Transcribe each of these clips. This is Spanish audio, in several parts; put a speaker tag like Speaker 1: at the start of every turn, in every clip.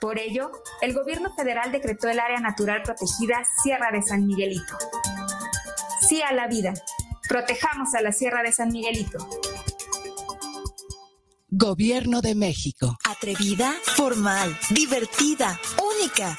Speaker 1: Por ello, el gobierno federal decretó el área natural protegida Sierra de San Miguelito. Sí a la vida. Protejamos a la Sierra de San Miguelito.
Speaker 2: Gobierno de México.
Speaker 3: Atrevida, formal, divertida, única.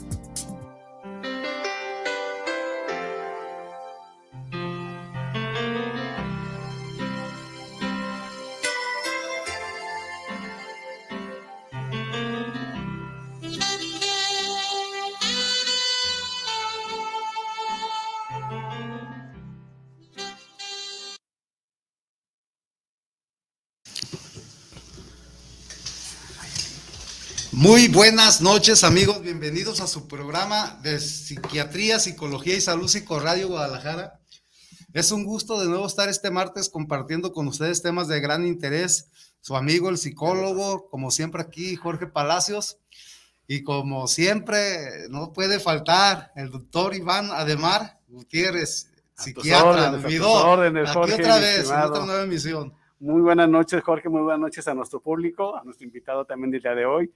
Speaker 4: Muy buenas noches amigos, bienvenidos a su programa de Psiquiatría, Psicología y Salud Psicoradio Guadalajara. Es un gusto de nuevo estar este martes compartiendo con ustedes temas de gran interés. Su amigo el psicólogo, como siempre aquí, Jorge Palacios. Y como siempre, no puede faltar el doctor Iván Ademar Gutiérrez, psiquiatra.
Speaker 5: Órdenes, órdenes,
Speaker 4: aquí
Speaker 5: Jorge,
Speaker 4: otra vez, en otra nueva emisión.
Speaker 5: Muy buenas noches, Jorge. Muy buenas noches a nuestro público, a nuestro invitado también del día de hoy.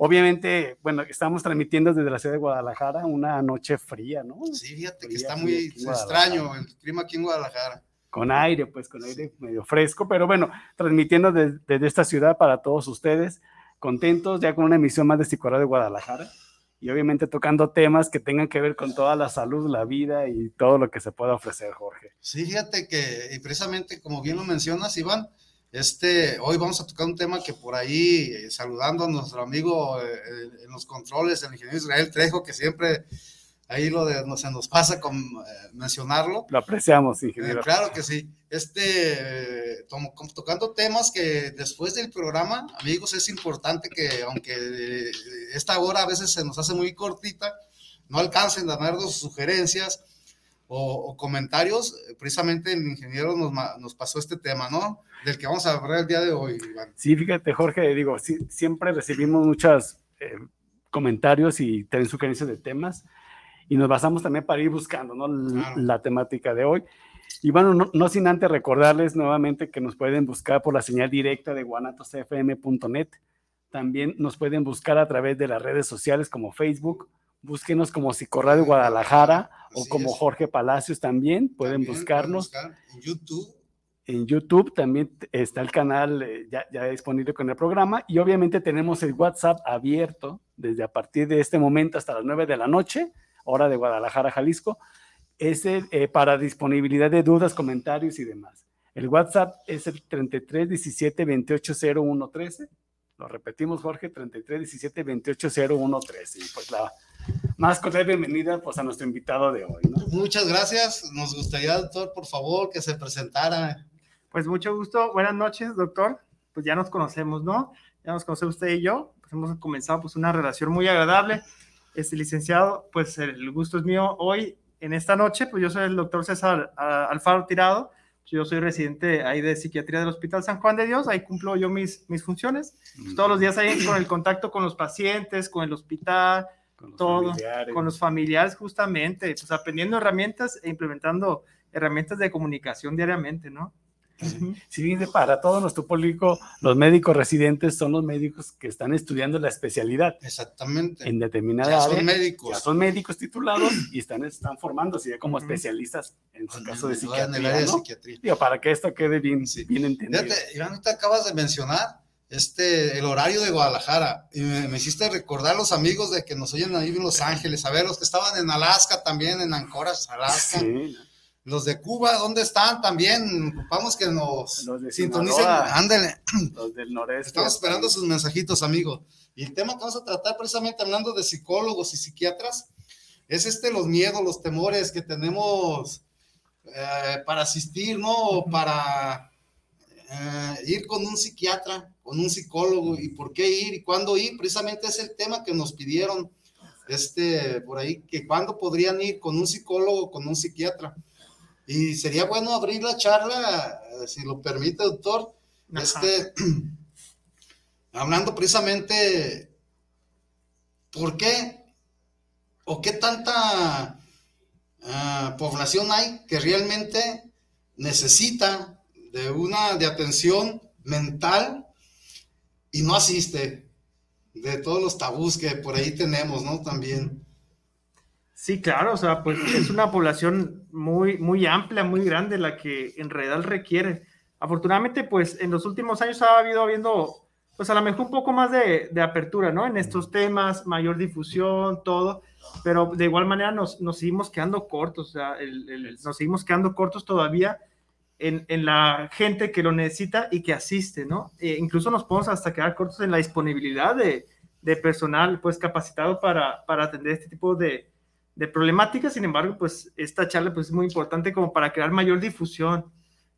Speaker 5: Obviamente, bueno, estamos transmitiendo desde la ciudad de Guadalajara una noche fría, ¿no?
Speaker 4: Sí, fíjate que está muy extraño el clima aquí en Guadalajara.
Speaker 5: Con aire, pues con aire medio fresco, pero bueno, transmitiendo des- desde esta ciudad para todos ustedes, contentos ya con una emisión más de Psicoradio de Guadalajara y obviamente tocando temas que tengan que ver con toda la salud, la vida y todo lo que se pueda ofrecer, Jorge.
Speaker 4: Sí, fíjate que precisamente como bien lo mencionas, Iván, este, hoy vamos a tocar un tema que por ahí, eh, saludando a nuestro amigo eh, en los controles, el ingeniero Israel Trejo, que siempre ahí lo de, no, se nos pasa con eh, mencionarlo.
Speaker 5: Lo apreciamos,
Speaker 4: Eh,
Speaker 5: ingeniero.
Speaker 4: claro que sí. Este, tomo- tocando temas que después del programa, amigos, es importante que aunque esta hora a veces se nos hace muy cortita, no alcancen a darnos sugerencias o, o comentarios, eh, precisamente el ingeniero nos, nos pasó este tema, ¿no? Del que vamos a hablar el día de hoy, Iván.
Speaker 5: Sí, fíjate, Jorge, digo, sí, siempre recibimos muchos comentarios y también sugerencias de temas y nos basamos también para ir buscando ¿no? La temática de hoy. Y bueno, no, no sin antes recordarles nuevamente que nos pueden buscar por la señal directa de guanatosfm.net. También nos pueden buscar a través de las redes sociales como Facebook. Búsquenos como Psicoradio Guadalajara o como
Speaker 4: es.
Speaker 5: Jorge Palacios también. Pueden
Speaker 4: También
Speaker 5: buscarnos
Speaker 4: buscar en YouTube.
Speaker 5: en YouTube también está el canal eh, ya, ya disponible con el programa y obviamente tenemos el WhatsApp abierto desde a partir de este momento hasta las 9 de la noche, hora de Guadalajara, Jalisco, es el, eh, para disponibilidad de dudas, comentarios y demás. El WhatsApp es el 33 17 28 01 13. Lo repetimos, Jorge, 33 17 28 01 13. Y pues la más cordial bienvenida pues, a nuestro invitado de hoy. ¿no?
Speaker 4: Muchas gracias. Nos gustaría, doctor, por favor, que se presentara.
Speaker 6: Pues mucho gusto, buenas noches, doctor. Pues ya nos conocemos, ¿no? Ya nos conocemos usted y yo. Pues hemos comenzado pues una relación muy agradable. Este licenciado, pues el gusto es mío hoy, en esta noche, pues yo soy el doctor César ah, Alfaro Tirado. Yo soy residente ahí de psiquiatría del Hospital San Juan de Dios. Ahí cumplo yo mis, mis funciones. Pues, todos los días ahí con el contacto con los pacientes, con el hospital,
Speaker 5: Con los
Speaker 6: todo,
Speaker 5: familiares.
Speaker 6: con los familiares justamente, pues aprendiendo herramientas e implementando herramientas de comunicación diariamente, ¿no?
Speaker 5: Si bien para todo nuestro público, los médicos residentes son los médicos que están estudiando la especialidad.
Speaker 4: Exactamente.
Speaker 5: En determinada
Speaker 4: ya
Speaker 5: área.
Speaker 4: Son médicos.
Speaker 5: Ya son médicos titulados y están, están formándose ya como especialistas en su caso de psiquiatría.
Speaker 4: En el área de psiquiatría.
Speaker 5: Digo, para que esto quede bien, sí. bien entendido.
Speaker 4: Fíjate, Iván, ahorita acabas de mencionar este, el horario de Guadalajara. Y me, me, hiciste recordar los amigos de que nos oyen ahí en Los Ángeles, a ver, los que estaban en Alaska también, en Anchorage, Alaska. Sí. Los de Cuba, ¿dónde están? También ocupamos que nos sintonicen. Ándale.
Speaker 5: Los del noreste.
Speaker 4: Estamos esperando sus mensajitos, amigos. Y el tema que vamos a tratar precisamente hablando de psicólogos y psiquiatras es este, los miedos, los temores que tenemos eh, para asistir, ¿no? Para eh, ir con un psiquiatra, con un psicólogo y por qué ir y cuándo ir. Precisamente es el tema que nos pidieron este, por ahí, que cuándo podrían ir con un psicólogo, con un psiquiatra. Y sería bueno abrir la charla, si lo permite, doctor, este, hablando precisamente por qué o qué tanta uh, población hay que realmente necesita de una de atención mental y no asiste de todos los tabús que por ahí tenemos, ¿no? También.
Speaker 6: Sí, claro, o sea, pues es una población muy, muy amplia, muy grande la que en realidad requiere. Afortunadamente, pues en los últimos años ha habido habiendo, pues a lo mejor un poco más de, de apertura, ¿no? En estos temas, mayor difusión, todo, pero de igual manera nos, nos seguimos quedando cortos, o sea, el, nos seguimos quedando cortos todavía en, en, la gente que lo necesita y que asiste, ¿no? E incluso nos podemos hasta quedar cortos en la disponibilidad de, de personal, pues capacitado para, para atender este tipo de de problemáticas, sin embargo, pues esta charla pues, es muy importante como para crear mayor difusión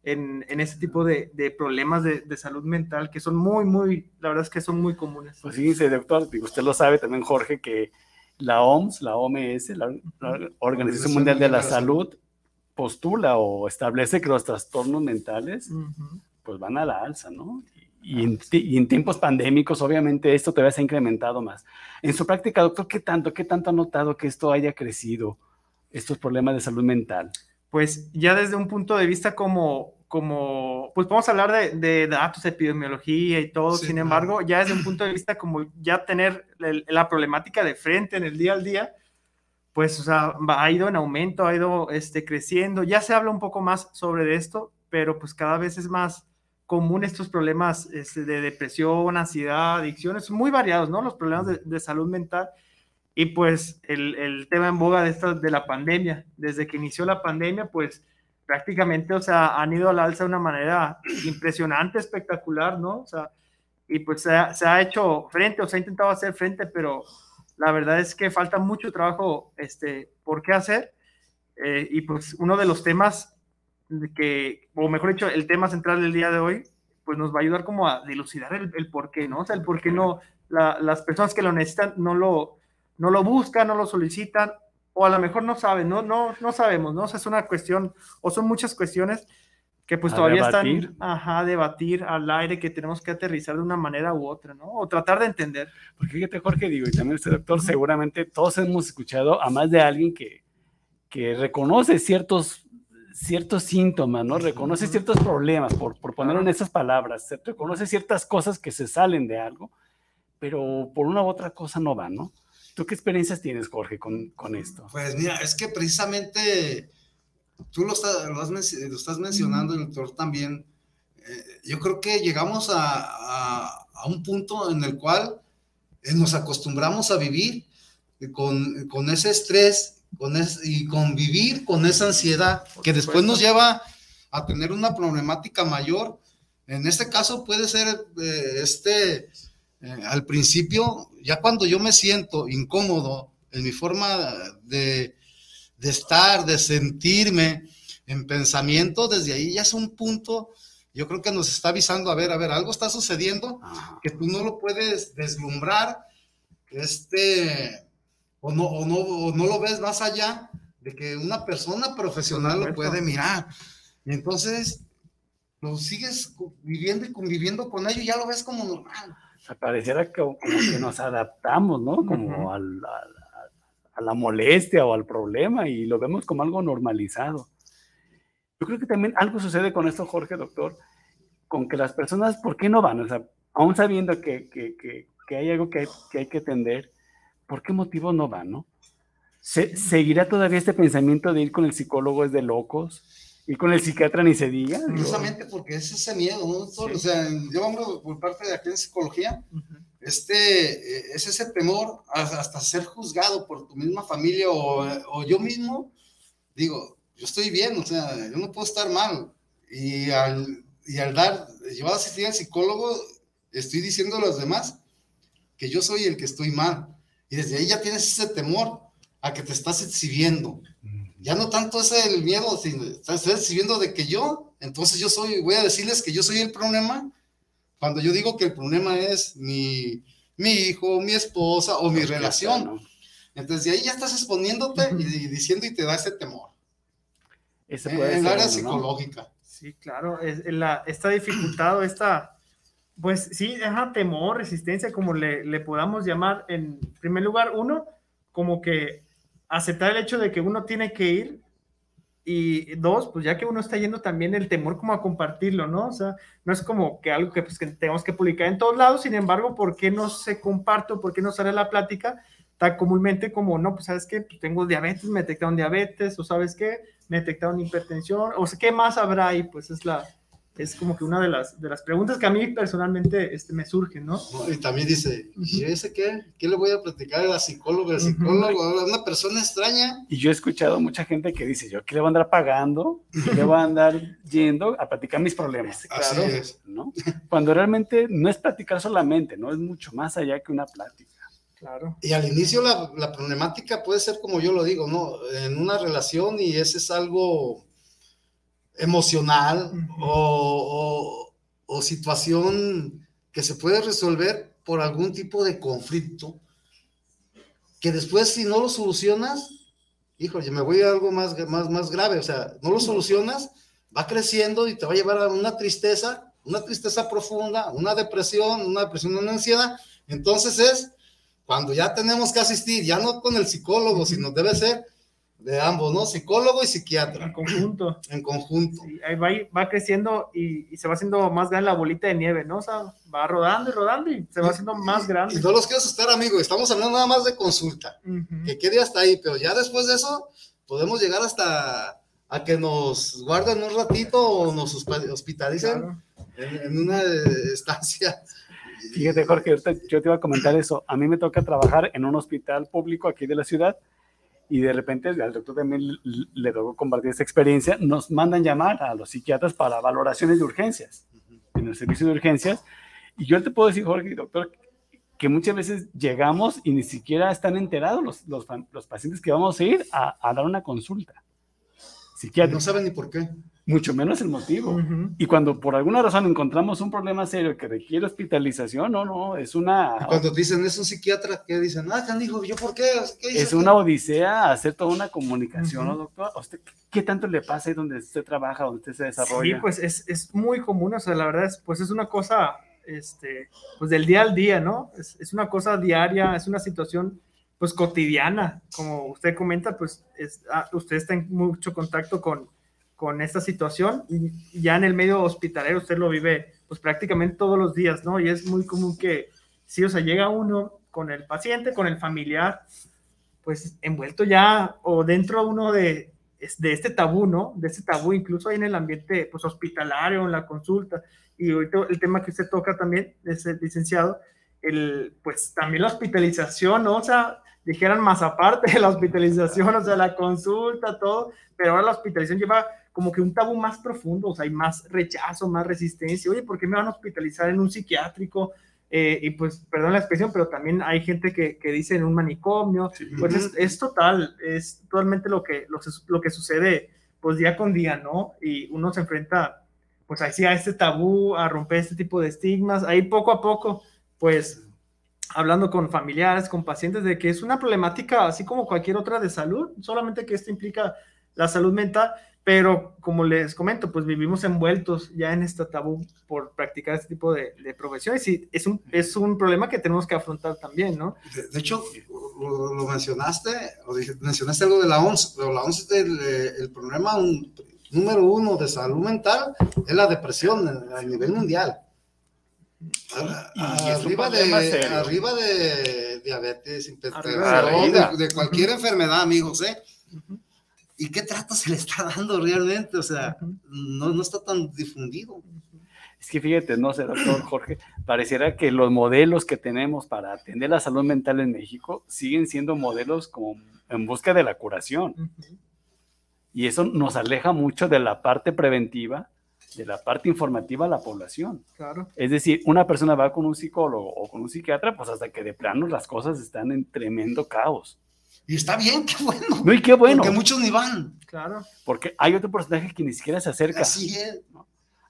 Speaker 6: en, en este tipo de, de problemas de, de, salud mental que son muy, muy, la verdad es que son muy comunes.
Speaker 5: Pues fíjense, doctor, usted lo sabe también, Jorge, que la OMS, la OMS, la, la Organización Mundial de la Salud, postula o establece que los trastornos mentales uh -huh. pues van a la alza, ¿no? Y en, y en, tiempos pandémicos, obviamente, esto todavía se ha incrementado más. En su práctica, doctor, ¿qué tanto, qué tanto ha notado que esto haya crecido, estos problemas de salud mental?
Speaker 6: Pues ya desde un punto de vista como, como pues podemos hablar de, de datos, epidemiología y todo, sí, sin embargo, ya desde un punto de vista como ya tener el, la problemática de frente en el día al día, pues o sea, ha ido en aumento, ha ido este, creciendo, ya se habla un poco más sobre esto, pero pues cada vez es más común estos problemas este, de depresión, ansiedad, adicciones, muy variados, ¿no? Los problemas de, salud mental y pues el, el, tema en boga de, esta, de la pandemia. Desde que inició la pandemia, pues prácticamente, o sea, han ido al alza de una manera impresionante, espectacular, ¿no? O sea, y pues se ha, se ha hecho frente, o se ha intentado hacer frente, pero la verdad es que falta mucho trabajo este, por qué hacer. Eh, y pues uno de los temas que, o mejor dicho, el tema central del día de hoy, pues nos va a ayudar como a dilucidar el, el por qué, ¿no? O sea, el por qué no, la, las personas que lo necesitan no lo, no lo buscan, no lo solicitan, o a lo mejor no saben, no, no, no sabemos, ¿no? O sea, es una cuestión, o son muchas cuestiones que pues a todavía debatir. están, ajá, debatir al aire, que tenemos que aterrizar de una manera u otra, ¿no? O tratar de entender.
Speaker 5: Porque fíjate, Jorge, digo, y también este doctor, seguramente todos hemos escuchado a más de alguien que, que reconoce ciertos ciertos síntomas, ¿no? Reconoce ciertos problemas, por, por ponerlo en esas palabras, se reconoce ciertas cosas que se salen de algo, pero por una u otra cosa no van, ¿no? ¿Tú qué experiencias tienes, Jorge, con, con esto?
Speaker 4: Pues mira, es que precisamente tú lo, estás, lo, has, lo estás mencionando, el doctor también, eh, yo creo que llegamos a, a, a, un punto en el cual eh, nos acostumbramos a vivir con, con ese estrés con es, y convivir con esa ansiedad que después nos lleva a tener una problemática mayor. En este caso puede ser eh, este, eh, al principio, ya cuando yo me siento incómodo en mi forma de, de estar, de sentirme en pensamiento, desde ahí ya es un punto, yo creo que nos está avisando, a ver, a ver, algo está sucediendo que tú no lo puedes deslumbrar, este, o no, o no, o no lo ves más allá de que una persona profesional lo puede mirar. Y entonces lo sigues viviendo y conviviendo con ello y ya lo ves como normal.
Speaker 5: O sea, pareciera que, como que nos adaptamos, ¿no? Como uh -huh. al, a, la molestia o al problema y lo vemos como algo normalizado. yo creo que también algo sucede con esto, Jorge, doctor, con que las personas, ¿por qué no van? O sea, aún sabiendo que, que, que, que hay algo que hay, que hay que atender, ¿por qué motivo no van, no? ¿Se, ¿Seguirá todavía este pensamiento de ir con el psicólogo es de locos? ¿Y con el psiquiatra ni se diga?
Speaker 4: Precisamente porque es ese miedo, ¿no? O sea, yo hablo por parte de aquí en psicología, este, eh, es ese temor hasta ser juzgado por tu misma familia o, o, yo mismo, digo, yo estoy bien, o sea, yo no puedo estar mal. Y al, y al dar, llevar a asistir al psicólogo, estoy diciendo a los demás que yo soy el que estoy mal. Y desde ahí ya tienes ese temor a que te estás exhibiendo. Ya no tanto es el miedo, sino estás exhibiendo de que yo, entonces yo soy, voy a decirles que yo soy el problema, cuando yo digo que el problema es mi, mi hijo, mi esposa o mi relación. Entonces de ahí ya estás exponiéndote y, diciendo y te da ese temor.
Speaker 5: Ese puede
Speaker 4: en el área
Speaker 5: ¿no?
Speaker 4: psicológica.
Speaker 6: Sí, claro, es, la, esta pues sí, deja temor, resistencia, como le, le podamos llamar. En primer lugar, uno, como que aceptar el hecho de que uno tiene que ir y dos, pues ya que uno está yendo también el temor como a compartirlo, ¿no? O sea, no es como que algo que, pues, que tenemos que publicar en todos lados, sin embargo, ¿por qué no se comparte o por qué no sale la plática tan comúnmente como, no, pues sabes qué, pues tengo diabetes, me detectaron diabetes, o sabes qué, me detectaron hipertensión, o sea, ¿qué más habrá ahí? Pues es la, es como que una de las, de las preguntas que a mí personalmente este, me surgen, ¿no?
Speaker 4: Y también dice, ¿y ese qué? ¿Qué le voy a platicar a la psicóloga? El psicólogo, -huh. una persona extraña.
Speaker 5: Y yo he escuchado mucha gente que dice, yo qué le voy a andar pagando, ¿Qué le voy a andar yendo a platicar mis problemas.
Speaker 4: Así
Speaker 5: claro,
Speaker 4: es.
Speaker 5: ¿no? Cuando realmente no es platicar solamente, ¿no? Es mucho más allá que una plática.
Speaker 6: Claro.
Speaker 4: Y al inicio la, la problemática puede ser como yo lo digo, ¿no? En una relación y ese es algo emocional uh -huh. o, o, o, situación que se puede resolver por algún tipo de conflicto, que después si no lo solucionas, híjole, me voy a algo más, más, más grave, o sea, no lo solucionas, va creciendo y te va a llevar a una tristeza, una tristeza profunda, una depresión, una depresión, una ansiedad, entonces es cuando ya tenemos que asistir, ya no con el psicólogo, sino debe ser de ambos, ¿no? Psicólogo y psiquiatra.
Speaker 6: En conjunto.
Speaker 4: En conjunto.
Speaker 6: Sí, ahí va, va creciendo y, y, se va haciendo más grande la bolita de nieve, ¿no? O sea, va rodando y rodando y se va haciendo más grande.
Speaker 4: Y, y no los quiero asustar, amigo, estamos hablando nada más de consulta, uh -huh. que quede hasta ahí, pero ya después de eso podemos llegar hasta a que nos guarden un ratito o nos hospitalicen claro. en, en, una estancia.
Speaker 5: Fíjate, Jorge, yo te iba a comentar eso. A mí me toca trabajar en un hospital público aquí de la ciudad y de repente al doctor también le tocó compartir esta experiencia, nos mandan llamar a los psiquiatras para valoraciones de urgencias, en el servicio de urgencias, y yo te puedo decir, Jorge, doctor, que muchas veces llegamos y ni siquiera están enterados los, los, los pacientes que vamos a ir a, a dar una consulta. Psiquiátrica.
Speaker 4: No saben ni por qué.
Speaker 5: Mucho menos el motivo. Uh -huh. Y cuando por alguna razón encontramos un problema serio que requiere hospitalización, no, no, es una...
Speaker 4: Y cuando dicen es un psiquiatra, ¿qué dicen? Ah, canijo, ¿yo por qué?
Speaker 5: ¿Qué es una odisea hacer toda una comunicación, uh -huh. ¿no, doctor? ¿A usted qué tanto le pasa ahí donde usted trabaja, donde usted se desarrolla?
Speaker 6: Sí, pues es, es muy común, o sea, la verdad es, pues es una cosa, este, pues del día al día, ¿no? Es, es una cosa diaria, es una situación pues cotidiana, como usted comenta, pues es, ah, usted está en mucho contacto con con esta situación y ya en el medio hospitalero usted lo vive pues prácticamente todos los días, ¿no? Y es muy común que sí, o sea, llega uno con el paciente, con el familiar, pues envuelto ya o dentro uno de, de este tabú, ¿no? De este tabú, incluso ahí en el ambiente pues hospitalario, en la consulta. Y ahorita el tema que usted toca también, es el licenciado, el, pues también la hospitalización, ¿no? O sea, dijeran más aparte de la hospitalización, o sea, la consulta, todo, pero ahora la hospitalización lleva como que un tabú más profundo, o sea, hay más rechazo, más resistencia. Oye, ¿por qué me van a hospitalizar en un psiquiátrico? Eh, y pues, perdón la expresión, pero también hay gente que, que dice en un manicomio. Sí. Pues es, es, total, es totalmente lo que, lo, lo, que sucede, pues día con día, ¿no? Y uno se enfrenta, pues ahí sí, a este tabú, a romper este tipo de estigmas. Ahí poco a poco, pues hablando con familiares, con pacientes, de que es una problemática así como cualquier otra de salud, solamente que esto implica la salud mental, pero como les comento, pues vivimos envueltos ya en este tabú por practicar este tipo de, de profesiones y es un, es un problema que tenemos que afrontar también, ¿no?
Speaker 4: De, de hecho, lo, lo, mencionaste, o dije, mencionaste algo de la ONS, pero la ONS es el, el problema un, número uno de salud mental es la depresión a nivel mundial. arriba, de, arriba de diabetes, de, de, cualquier enfermedad, amigos, ¿eh? ¿Y qué trato se le está dando realmente? O sea, no, no está tan difundido.
Speaker 5: Es que fíjate, no sé, doctor Jorge, pareciera que los modelos que tenemos para atender la salud mental en México siguen siendo modelos como en busca de la curación. Y eso nos aleja mucho de la parte preventiva, de la parte informativa a la población.
Speaker 6: Claro.
Speaker 5: Es decir, una persona va con un psicólogo o con un psiquiatra, pues hasta que de plano las cosas están en tremendo caos.
Speaker 4: Y está bien, qué bueno.
Speaker 5: No, y qué bueno.
Speaker 4: Porque muchos ni van.
Speaker 6: Claro.
Speaker 5: Porque hay otro personaje que ni siquiera se acerca.
Speaker 4: Así es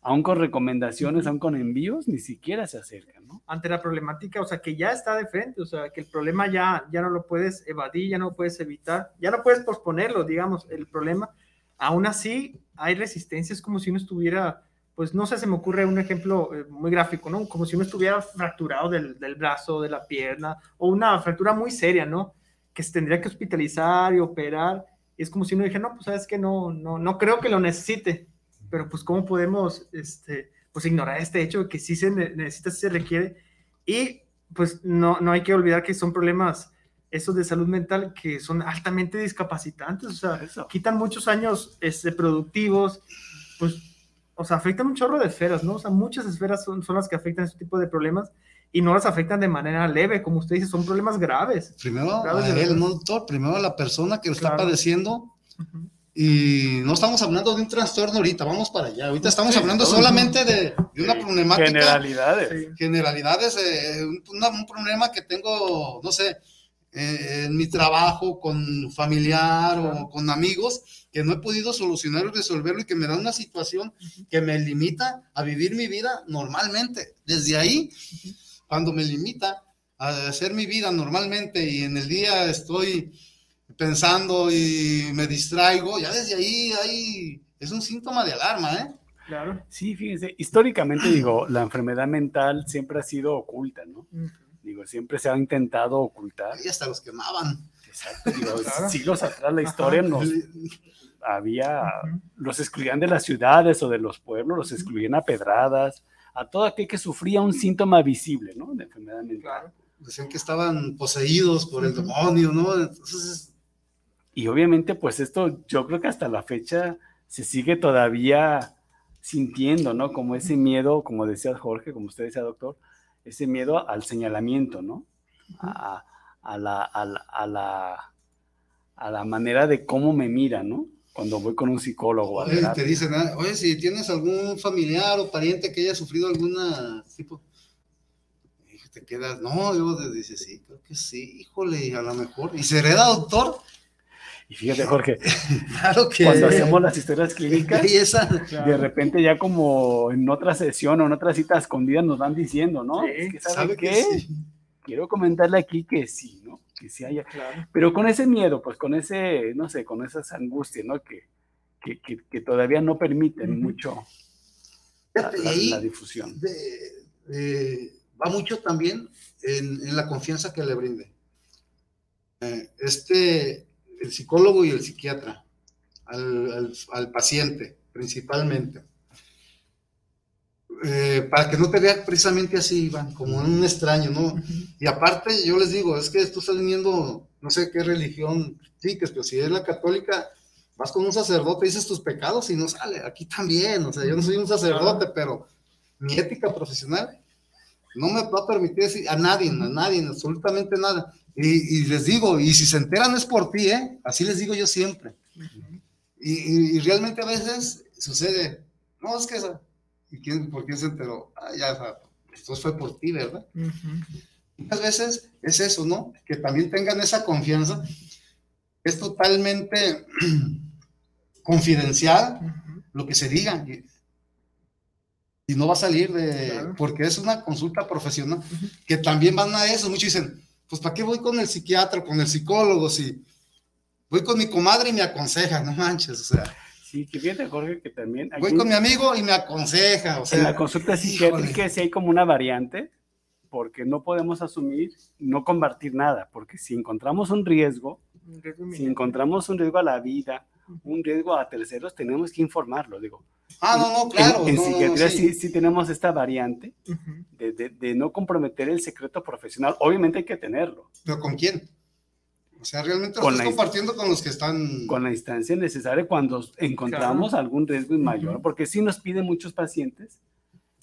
Speaker 5: aún con recomendaciones, aún con envíos, ni siquiera se acercan, ¿no?
Speaker 6: Ante la problemática, o sea, que ya está de frente, o sea, que el problema ya, ya no lo puedes evadir, ya no puedes evitar, ya no puedes posponerlo, digamos, el problema. Aún así, hay resistencias como si uno estuviera, pues no sé, se me ocurre un ejemplo eh, muy gráfico, ¿no? Como si uno estuviera fracturado del, del brazo, de la pierna, o una fractura muy seria, ¿no? Que se tendría que hospitalizar y operar. Y es como si uno dijera, no, pues sabes que no, no, no creo que lo necesite pero pues cómo podemos este, pues ignorar este hecho de que sí se necesita, sí se requiere y pues no, no hay que olvidar que son problemas esos de salud mental que son altamente discapacitantes, o sea, quitan muchos años este, productivos, pues, o sea, afectan un chorro de esferas, ¿no? O sea, muchas esferas son, son las que afectan este tipo de problemas y no las afectan de manera leve, como usted dice, son problemas graves.
Speaker 4: Primero, el doctor, primero a la persona que lo está padeciendo. Y no estamos hablando de un trastorno ahorita, vamos para allá. Ahorita estamos hablando solamente de, una problemática.
Speaker 5: Generalidades.
Speaker 4: Generalidades, eh, un, problema que tengo, no sé, eh, en mi trabajo con familiar o con amigos, que no he podido solucionar o resolverlo y que me da una situación que me limita a vivir mi vida normalmente. Desde ahí, cuando me limita a hacer mi vida normalmente y en el día estoy pensando y me distraigo, ya desde ahí, ahí es un síntoma de alarma, ¿eh?
Speaker 6: Claro.
Speaker 5: Sí, fíjense, históricamente digo, la enfermedad mental siempre ha sido oculta, ¿no? Digo, siempre se ha intentado ocultar.
Speaker 4: Y hasta los quemaban.
Speaker 5: Exacto, digo, siglos atrás la historia nos había, los excluían de las ciudades o de los pueblos, los excluían a pedradas, a todo aquel que sufría un síntoma visible, ¿no? De enfermedad mental. Claro.
Speaker 4: Decían que estaban poseídos por el demonio, ¿no? Entonces
Speaker 5: y obviamente, pues esto yo creo que hasta la fecha se sigue todavía sintiendo, ¿no? Como ese miedo, como decía Jorge, como usted decía, doctor, ese miedo al señalamiento, ¿no? A, la, a, la, a, la, manera de cómo me mira, ¿no? Cuando voy con un psicólogo.
Speaker 4: Oye, te dicen, ah, oye, si tienes algún familiar o pariente que haya sufrido alguna tipo, te quedas, no, yo dices, sí, creo que sí, híjole, a lo mejor, y se hereda, doctor,
Speaker 5: y fíjate, Jorge, cuando hacemos las historias clínicas, de repente ya como en otra sesión o en otra cita escondida nos van diciendo, ¿no? ¿sabe, qué? Quiero comentarle aquí que sí, ¿no? Que sí haya. Pero con ese miedo, pues con ese, no sé, con esas angustias, ¿no? Que, que, todavía no permiten mucho la, difusión.
Speaker 4: va mucho también en, la confianza que le brinde. Eh, este el psicólogo y el psiquiatra al, paciente, principalmente. Eh, para que no te vea precisamente así, Iván, como un extraño, ¿no? Y aparte, yo les digo, es que tú estás viniendo, no sé qué religión, sí, que pero si es la católica, vas con un sacerdote, dices tus pecados y no sale. Aquí también, o sea, yo no soy un sacerdote, pero mi ética profesional no me va a permitir decir a nadie, a nadie, absolutamente nada. Y, les digo, y si se enteran es por ti, ¿eh? Así les digo yo siempre. y, realmente a veces sucede, no, es que ¿y quién, por quién se enteró? Ah, ya, esto fue por ti, ¿verdad? Muchas veces es eso, ¿no? Que también tengan esa confianza. Es totalmente confidencial lo que se diga. Y, no va a salir de, porque es una consulta profesional, que también van a eso. Muchos dicen, pues ¿para qué voy con el psiquiatra, con el psicólogo? Si voy con mi comadre y me aconseja, no manches, o sea.
Speaker 5: Sí, que fíjate, Jorge, que también.
Speaker 4: voy con mi amigo y me aconseja, o sea.
Speaker 5: En la consulta psiquiátrica sí hay como una variante, porque no podemos asumir, no compartir nada, porque si encontramos un riesgo, si encontramos un riesgo a la vida un riesgo a terceros, tenemos que informarlo, digo.
Speaker 4: Ah, no, no, claro.
Speaker 5: En,
Speaker 4: no, no,
Speaker 5: psiquiatría
Speaker 4: sí.
Speaker 5: sí. sí, tenemos esta variante
Speaker 6: Ujú.
Speaker 5: de, de- de no comprometer el secreto profesional. Obviamente hay que tenerlo,
Speaker 4: ¿Pero con quién? O sea, realmente lo
Speaker 5: Con
Speaker 4: estás compartiendo con los que están...
Speaker 5: con la instancia necesaria cuando encontramos algún riesgo mayor,
Speaker 6: Ujú.
Speaker 5: porque sí nos piden muchos pacientes,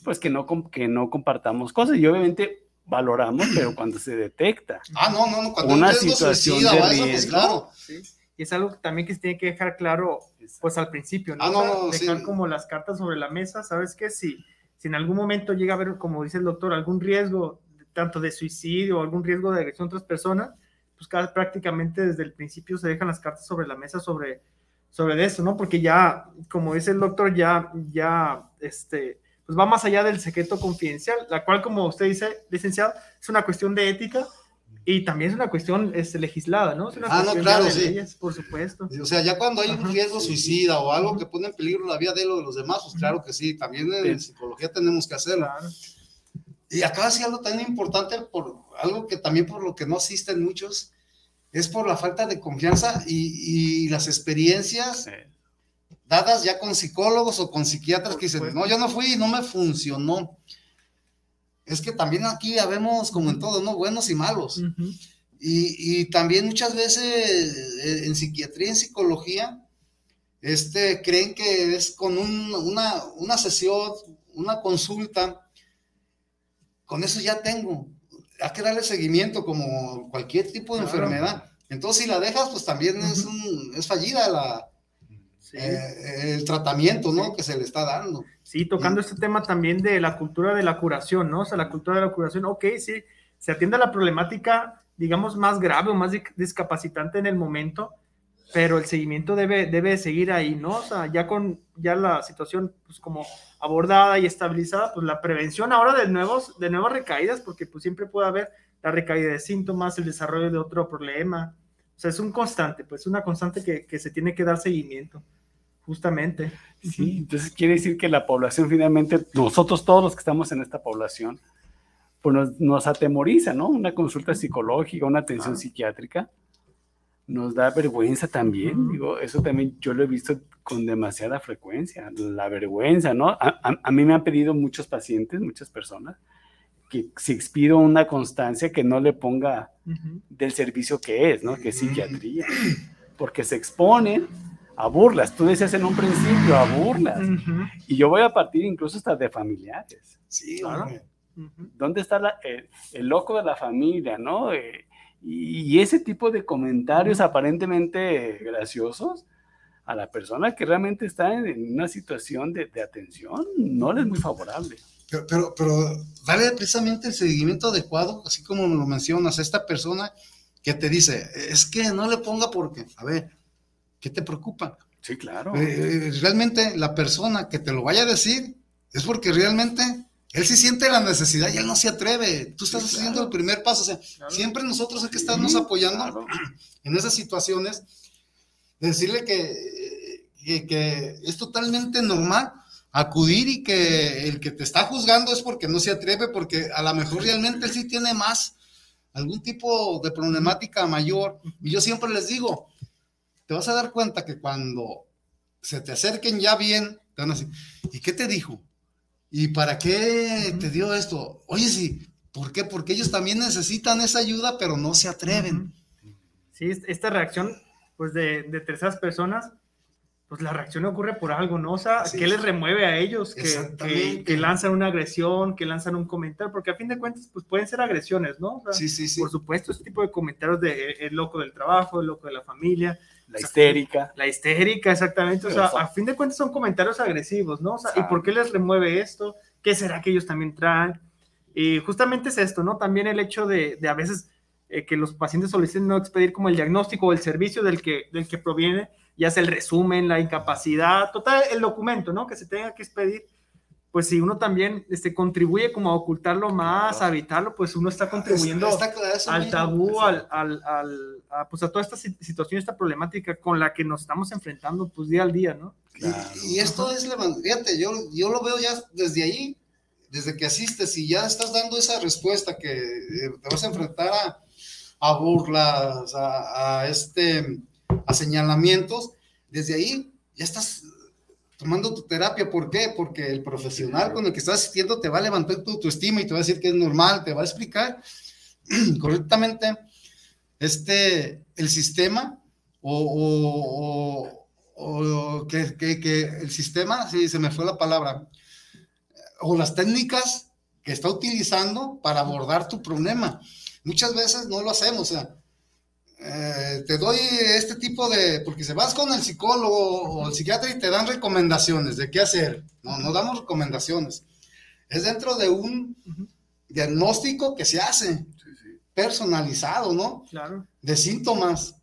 Speaker 5: pues que no, que no compartamos cosas y obviamente valoramos, pero cuando se detecta
Speaker 4: Ah, no, no, no, cuando
Speaker 5: una situación
Speaker 4: suicida
Speaker 5: de
Speaker 4: pues
Speaker 5: riesgo,
Speaker 4: claro.
Speaker 6: Sí. Y es algo también que se tiene que dejar claro, pues al principio, ¿no?
Speaker 4: Ah, no, no,
Speaker 6: dejar
Speaker 4: sí.
Speaker 6: como las cartas sobre la mesa, ¿sabes qué? Si, si en algún momento llega a haber, como dice el doctor, algún riesgo, tanto de suicidio o algún riesgo de agresión a otras personas, pues prácticamente desde el principio se dejan las cartas sobre la mesa sobre, sobre eso, ¿no? Porque ya, como dice el doctor, ya, ya, este, pues va más allá del secreto confidencial, la cual, como usted dice, licenciado, es una cuestión de ética y también es una cuestión este, legislada, ¿no? Es una
Speaker 4: Ah, no, claro,
Speaker 6: de
Speaker 4: sí.
Speaker 6: leyes, por supuesto.
Speaker 4: O sea, ya cuando hay un riesgo suicida o algo que pone en peligro la vida de lo de los demás, pues claro que sí, también en
Speaker 5: Sí.
Speaker 4: psicología tenemos que hacerlo.
Speaker 6: Claro.
Speaker 4: Y acá sí algo tan importante, por algo que también por lo que no asisten muchos, es por la falta de confianza y, y las experiencias dadas ya con psicólogos o con psiquiatras que dicen, no, yo no fui no me funcionó. Es que también aquí habemos, como en todo, ¿no? Buenos y malos. Y también muchas veces eh, en psiquiatría, en psicología, este, creen que es con un- una, una sesión, una consulta, con eso ya tengo. Hay que darle seguimiento como cualquier tipo de
Speaker 6: Claro.
Speaker 4: enfermedad. Entonces, si la dejas, pues también es, un- es fallida la,
Speaker 6: Sí.
Speaker 4: eh, el tratamiento, ¿no?
Speaker 6: Sí.
Speaker 4: Que se le está dando.
Speaker 6: Sí, tocando este tema también de la cultura de la curación, ¿no? O sea, la cultura de la curación, ok, sí, se atiende a la problemática, digamos, más grave o más di- discapacitante en el momento, pero el seguimiento debe, debe seguir ahí, ¿no? O sea, ya con ya la situación, pues, como abordada y estabilizada, pues la prevención ahora de, nuevos, de nuevas recaídas, porque pues siempre puede haber la recaída de síntomas, el desarrollo de otro problema. O sea, es un constante, pues una constante que, que se tiene que dar seguimiento, justamente.
Speaker 5: Sí, entonces quiere decir que la población finalmente, nosotros todos los que estamos en esta población, pues nos, nos atemoriza, ¿no? Una consulta psicológica, una atención
Speaker 6: Claro.
Speaker 5: psiquiátrica, nos da vergüenza también, digo, eso también yo lo he visto con demasiada frecuencia, la vergüenza, ¿no? A, a- a mí me han pedido muchos pacientes, muchas personas, que si expido una constancia que no le ponga
Speaker 6: Ujú.
Speaker 5: del servicio que es, ¿no? Que es psiquiatría, porque se exponen a burlas, tú decías en un principio, a burlas.
Speaker 6: Ujú.
Speaker 5: Y yo voy a partir incluso hasta de familiares.
Speaker 4: Sí,
Speaker 6: Claro.
Speaker 4: hombre.
Speaker 6: Ujú.
Speaker 5: ¿Dónde está la- el, el loco de la familia, no? Eh, y, ese tipo de comentarios aparentemente graciosos a la persona que realmente está en, una situación de, de atención no le es muy favorable.
Speaker 4: Pero, pero, pero dale precisamente el seguimiento adecuado, así como lo mencionas, a esta persona que te dice, es que no le ponga porque, a ver, ¿qué te preocupa?
Speaker 5: Sí, claro.
Speaker 4: Eh, realmente la persona que te lo vaya a decir es porque realmente él sí siente la necesidad y él no se atreve. Tú estás
Speaker 5: Sí,
Speaker 4: haciendo el primer paso. O sea,
Speaker 6: Claro.
Speaker 4: siempre nosotros hay que
Speaker 5: Sí,
Speaker 4: estarnos apoyando
Speaker 5: claro.
Speaker 4: en esas situaciones, de decirle que, que, que es totalmente normal acudir y que el que te está juzgando es porque no se atreve, porque a lo mejor realmente él sí tiene más, algún tipo de problemática mayor. Y yo siempre les digo, te vas a dar cuenta que cuando se te acerquen ya bien, te van a decir, ¿y qué te dijo? ¿Y para qué te dio esto? Oye, sí, ¿por qué? Porque ellos también necesitan esa ayuda, pero no se atreven.
Speaker 6: Sí, es- esta reacción, pues, de, de terceras personas, pues la reacción ocurre por algo, ¿no? O sea,
Speaker 4: Sí,
Speaker 6: ¿qué les remueve a ellos? Que, que, que lanzan una agresión, que lanzan un comentario, porque a fin de cuentas, pues pueden ser agresiones, ¿no? O sea,
Speaker 4: Sí, sí, sí.
Speaker 6: Por supuesto, este tipo de comentarios de eh, el loco del trabajo, el loco de la familia,
Speaker 5: La histérica.
Speaker 6: la histérica, exactamente. O sea, a fin de cuentas son comentarios agresivos, ¿no? O sea, ¿y por qué les remueve esto? ¿Qué será que ellos también traen? Y justamente es esto, ¿no? También el hecho de, de a veces eh, que los pacientes soliciten no expedir como el diagnóstico o el servicio del que, del que proviene, ya sea el resumen, la incapacidad, total, el documento, ¿no? Que se tenga que expedir. Pues si uno también este, contribuye como a ocultarlo más,
Speaker 5: Claro.
Speaker 6: a evitarlo, pues uno está contribuyendo
Speaker 4: Está claro, eso
Speaker 6: al
Speaker 4: mismo.
Speaker 6: tabú, al, al, al- a, pues a toda esta si- situación, esta problemática con la que nos estamos enfrentando pues día al día, ¿no?
Speaker 5: Claro.
Speaker 4: Y, y esto es, fíjate, yo, yo lo veo ya desde ahí, desde que asistes y ya estás dando esa respuesta que eh, te vas a enfrentar a, a burlas, a, a este, a señalamientos. desde ahí ya estás tomando tu terapia. ¿Por qué? Porque el profesional con el que estás asistiendo te va a levantar tu, tu estima y te va a decir que es normal, te va a explicar correctamente este, el sistema o, o, que, que, que, el sistema, sí, se me fue la palabra, o las técnicas que está utilizando para abordar tu problema. Muchas veces no lo hacemos, o sea, eh, te doy este tipo de, porque se vas con el psicólogo o el psiquiatra y te dan recomendaciones de qué hacer. No, no damos recomendaciones. Es dentro de un diagnóstico que se hace personalizado, ¿no?
Speaker 6: Claro.
Speaker 4: De síntomas.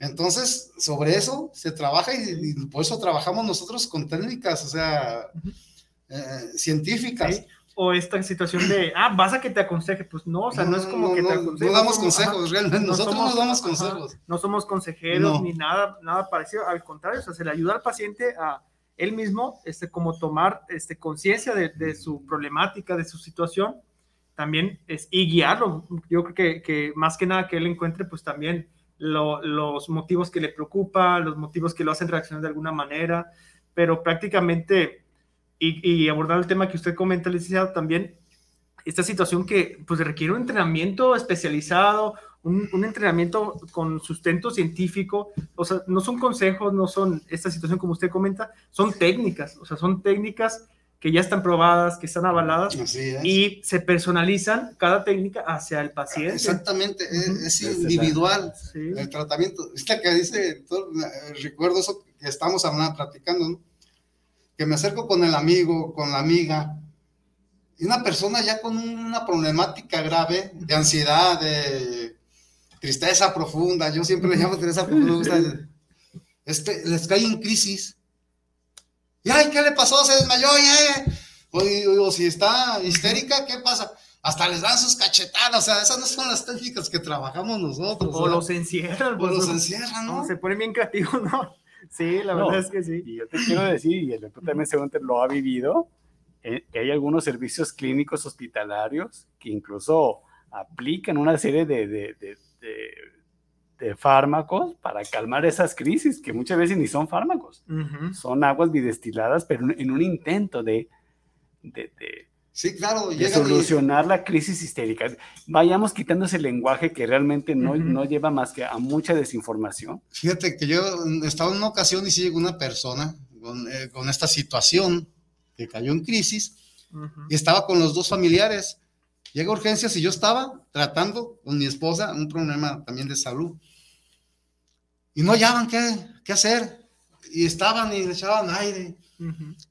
Speaker 4: Entonces, sobre eso se trabaja y, por eso trabajamos nosotros con técnicas, o sea, eh, científicas.
Speaker 6: O esta situación de, ah, vas a que te aconseje, pues no, o sea, no, es como que te aconseje.
Speaker 4: No damos consejos, realmente, nosotros no damos consejos.
Speaker 6: no somos consejeros ni nada, nada parecido, al contrario, o sea, se le ayuda al paciente a él mismo, este, como tomar este, conciencia de, de su problemática, de su situación, también es, y guiarlo. Yo creo que, que más que nada que él encuentre, pues también los motivos que le preocupan, los motivos que lo hacen reaccionar de alguna manera, pero prácticamente, y, y abordar el tema que usted comenta, licenciado, también esta situación que pues requiere un entrenamiento especializado, un, un, entrenamiento con sustento científico, o sea, no son consejos, no son esta situación como usted comenta, son técnicas, o sea, son técnicas que ya están probadas, que están avaladas y se personalizan cada técnica hacia el paciente.
Speaker 4: Exactamente, es, individual el tratamiento. Esta que dice, recuerdo eso que estamos hablando, platicando, que me acerco con el amigo, con la amiga, y una persona ya con una problemática grave de ansiedad, de tristeza profunda, yo siempre le llamo tristeza profunda, este, les cae en crisis y ay, ¿qué le pasó? Se desmayó, ya. O, si está histérica, ¿qué pasa? Hasta les dan sus cachetadas, o sea, esas no son las técnicas que trabajamos nosotros.
Speaker 6: O los encierran.
Speaker 4: O pues, los encierran, ¿no?
Speaker 6: Se ponen bien creativos, ¿no? Sí, la verdad es que sí.
Speaker 5: Y yo te quiero decir, y el doctor también seguramente lo ha vivido, eh, que hay algunos servicios clínicos hospitalarios que incluso aplican una serie de, de, de, de de fármacos para calmar esas crisis, que muchas veces ni son fármacos, son aguas bidestiladas, pero en un intento de, de,
Speaker 4: sí, claro,
Speaker 5: de solucionar la crisis histérica. Vayamos quitando ese lenguaje que realmente no, no lleva más que a mucha desinformación.
Speaker 4: Fíjate que yo estaba en una ocasión y sí llegó una persona con, eh, con esta situación que cayó en crisis y estaba con los dos familiares. Llega urgencias y yo estaba tratando con mi esposa un problema también de salud y no hallaban qué, qué hacer. Y estaban y le echaban aire.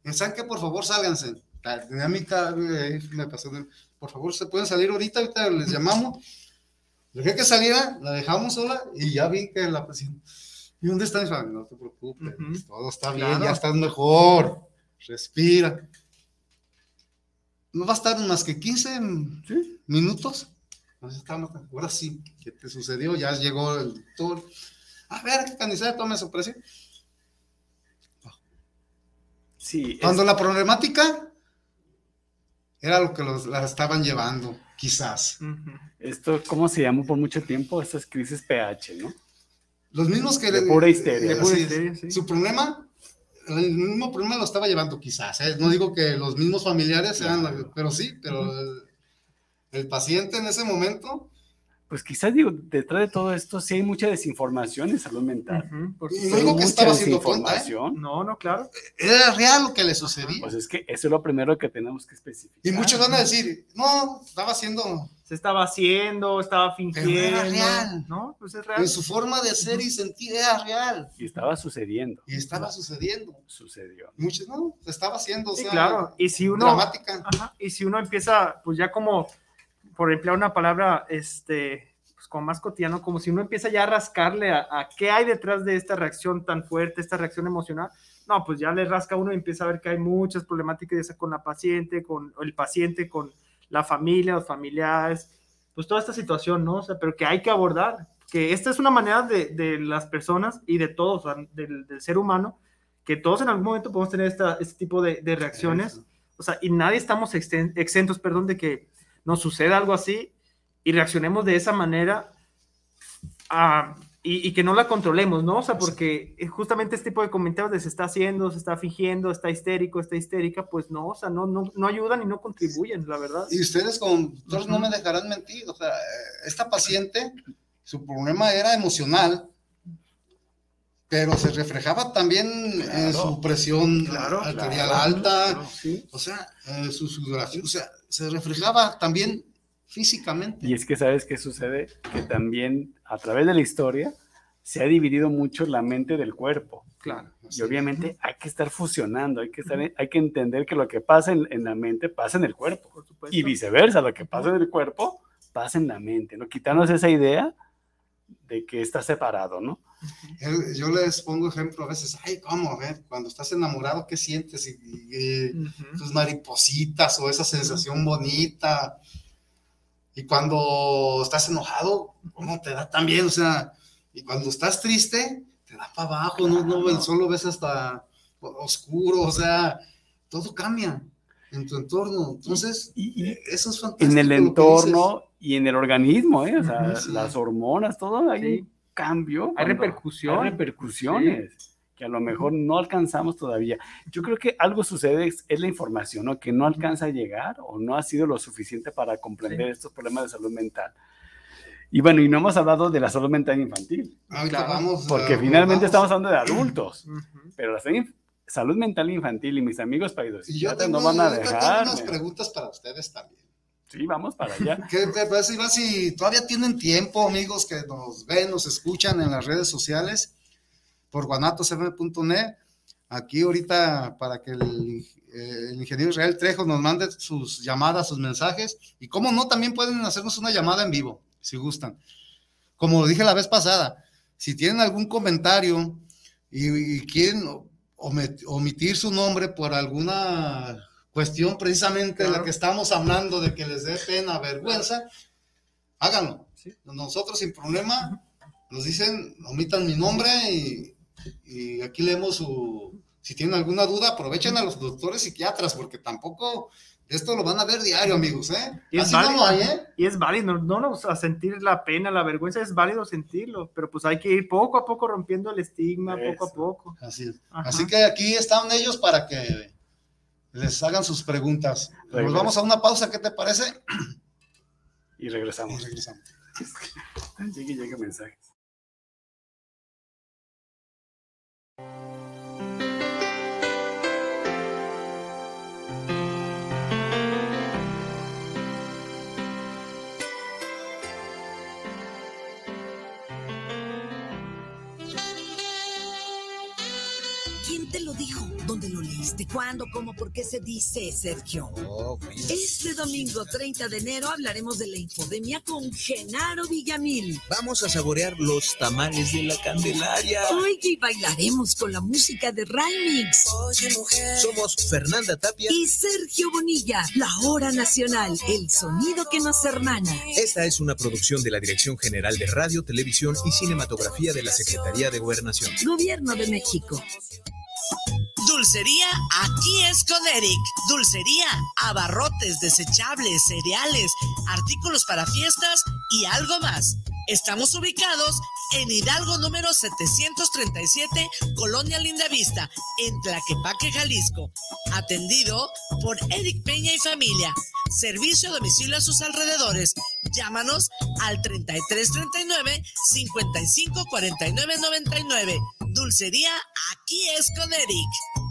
Speaker 4: Pensaban que por favor sálganse. La dinámica me pasó. Por favor, se pueden salir ahorita, ahorita les llamamos. Dejé que saliera, la dejamos sola y ya vi que la presión. ¿Y dónde están? No te preocupes, todo está bien, ya estás mejor. Respira. No va a estar más que 15 minutos. Ahora sí, ¿qué te sucedió? Ya llegó el doctor a ver, qué candidata tome su precio.
Speaker 5: Sí.
Speaker 4: Cuando la problemática era lo que los, la estaban llevando, quizás.
Speaker 5: Esto, ¿cómo se llamó por mucho tiempo? Estas crisis pH, ¿no?
Speaker 4: Los mismos que...
Speaker 5: De pura histeria.
Speaker 4: De pura histeria sí. Su problema, el mismo problema lo estaba llevando quizás. ¿eh? No digo que los mismos familiares eran, pero sí, pero el, el paciente en ese momento
Speaker 5: pues quizás digo, detrás de todo esto sí hay mucha desinformación en salud mental.
Speaker 4: no digo que estaba haciendo falta, ¿eh?
Speaker 6: No, no, claro.
Speaker 4: Era real lo que le sucedía.
Speaker 5: Pues es que eso es lo primero que tenemos que especificar.
Speaker 4: Y muchos van a decir, no, estaba haciendo...
Speaker 6: Se estaba haciendo, estaba fingiendo.
Speaker 4: Pero era real.
Speaker 6: ¿No? Pues es real.
Speaker 4: Pues su forma de hacer y sentir era real.
Speaker 5: Y estaba sucediendo.
Speaker 4: Y estaba sucediendo.
Speaker 5: Sucedió.
Speaker 4: muchos, no, se estaba haciendo,
Speaker 6: sí, claro. Y si uno...
Speaker 4: Dramática.
Speaker 6: Ajá, y si uno empieza, pues ya como por emplear una palabra, este, pues como más cotidiano, como si uno empieza ya a rascarle a, qué hay detrás de esta reacción tan fuerte, esta reacción emocional, no, pues ya le rasca uno y empieza a ver que hay muchas problemáticas con la paciente, con el paciente, con la familia, los familiares, pues toda esta situación, ¿no? O sea, pero que hay que abordar, que esta es una manera de, de las personas y de todos, del, del, ser humano, que todos en algún momento podemos tener esta, este tipo de, de reacciones, o sea, y nadie estamos exentos, perdón, de que nos suceda algo así y reaccionemos de esa manera a y, que no la controlemos, ¿no? O sea, porque justamente este tipo de comentarios de se está haciendo, se está fingiendo, está histérico, está histérica, pues no, o sea, no, no, no ayudan y no contribuyen, la verdad.
Speaker 4: Y ustedes como doctores no me dejarán mentir, o sea, esta paciente, su problema era emocional, pero se reflejaba también en su presión arterial alta, o sea, su sudoración, o sea, se reflejaba también físicamente.
Speaker 5: Y es que sabes qué sucede, que también a través de la historia se ha dividido mucho la mente del cuerpo.
Speaker 6: Claro.
Speaker 5: Y obviamente hay que estar fusionando, hay que, estar, hay que entender que lo que pasa en, la mente pasa en el cuerpo. y viceversa, lo que pasa en el cuerpo pasa en la mente, ¿no? Quitarnos esa idea de que está separado, ¿no?
Speaker 4: Yo les pongo ejemplo a veces, ay, ¿cómo? A ver, cuando estás enamorado, ¿qué sientes? Y, tus maripositas o esa sensación bonita, y cuando estás enojado, ¿cómo te da también? O sea, y cuando estás triste, te da para abajo, no, no, solo ves hasta oscuro, o sea, todo cambia en tu entorno. Entonces, y, eso es fantástico.
Speaker 5: En el entorno y en el organismo, ¿eh? O sea, las hormonas, todo hay cambio.
Speaker 6: Hay repercusiones.
Speaker 5: Hay repercusiones que a lo mejor no alcanzamos todavía. Yo creo que algo sucede, es, la información, ¿no? Que no alcanza a llegar o no ha sido lo suficiente para comprender estos problemas de salud mental. Y bueno, y no hemos hablado de la salud mental infantil.
Speaker 4: vamos,
Speaker 5: porque finalmente estamos hablando de adultos, pero la salud mental infantil y mis amigos países no van a dejar.
Speaker 4: Tengo unas preguntas para ustedes también.
Speaker 5: Sí, vamos para allá.
Speaker 4: ¿Qué Iván, si todavía tienen tiempo, amigos que nos ven, nos escuchan en las redes sociales? por guanatosm.net. Aquí ahorita para que el, eh, el, ingeniero Israel Trejo nos mande sus llamadas, sus mensajes. Y como no, también pueden hacernos una llamada en vivo, si gustan. Como dije la vez pasada, si tienen algún comentario y, quieren omitir su nombre por alguna cuestión precisamente de la que estamos hablando, de que les dé pena, vergüenza, háganlo. Nosotros sin problema nos dicen, omitan mi nombre y y aquí leemos su, si tienen alguna duda, aprovechen a los doctores psiquiatras, porque tampoco esto lo van a ver diario, amigos, ¿eh?
Speaker 6: Y es válido, ¿eh? Y es válido, no, no a sentir la pena, la vergüenza, es válido sentirlo, pero pues hay que ir poco a poco rompiendo el estigma, poco a poco.
Speaker 4: Así Así que aquí están ellos para que les hagan sus preguntas. Nos vamos a una pausa, ¿qué te parece?
Speaker 5: Y regresamos.
Speaker 4: Y regresamos.
Speaker 5: llegue, llegue mensajes.
Speaker 3: ¿Dónde lo leíste? ¿Cuándo? ¿Cómo? ¿Por qué se dice, Sergio? Oh, este domingo 30 de enero hablaremos de la infodemia con Genaro Villamil.
Speaker 7: Vamos a saborear los tamales de la Candelaria.
Speaker 3: Hoy y bailaremos con la música de Rymix.
Speaker 7: Oye, mujer. Somos Fernanda Tapia
Speaker 3: y Sergio Bonilla. La Hora Nacional, el sonido que nos hermana.
Speaker 7: Esta es una producción de la Dirección General de Radio, Televisión y Cinematografía de la Secretaría de Gobernación.
Speaker 3: Gobierno de México.
Speaker 8: Dulcería, aquí es con Eric. Dulcería, abarrotes, desechables, cereales, artículos para fiestas y algo más. Estamos ubicados en Hidalgo número 737, Colonia Lindavista, en Tlaquepaque, Jalisco. Atendido por Eric Peña y familia. Servicio a domicilio a sus alrededores. Llámanos al 3339 554999. Dulcería, aquí es con Eric.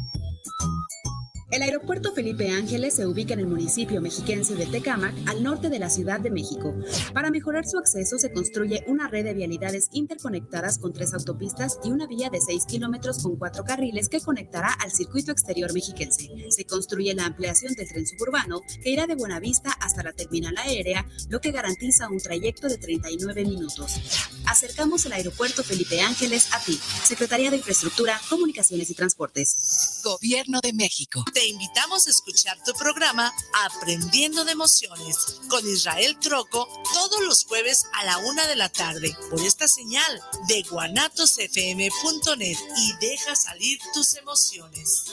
Speaker 9: El aeropuerto Felipe Ángeles se ubica en el municipio mexiquense de Tecámac, al norte de la Ciudad de México. Para mejorar su acceso se construye una red de vialidades interconectadas con tres autopistas y una vía de 6 kilómetros con cuatro carriles que conectará al circuito exterior mexiquense. Se construye la ampliación del tren suburbano que irá de Buenavista hasta la terminal aérea, lo que garantiza un trayecto de 39 minutos. Acercamos el aeropuerto Felipe Ángeles a ti, Secretaría de Infraestructura, Comunicaciones y Transportes.
Speaker 2: Gobierno de México
Speaker 8: te invitamos a escuchar tu programa Aprendiendo de Emociones con Israel Troco todos los jueves a la una de la tarde por esta señal de guanatosfm.net y deja salir tus emociones.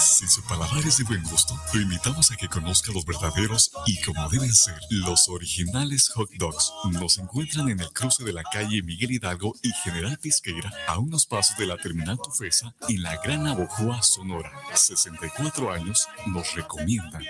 Speaker 10: Si su paladar es de buen gusto, lo invitamos a que conozca los verdaderos y como deben ser, los originales hot dogs. Nos encuentran en el cruce de la calle Miguel Hidalgo y General Pisqueira, a unos pasos de la terminal Tufesa, en la Gran Abojoa, Sonora. 64 años nos recomiendan.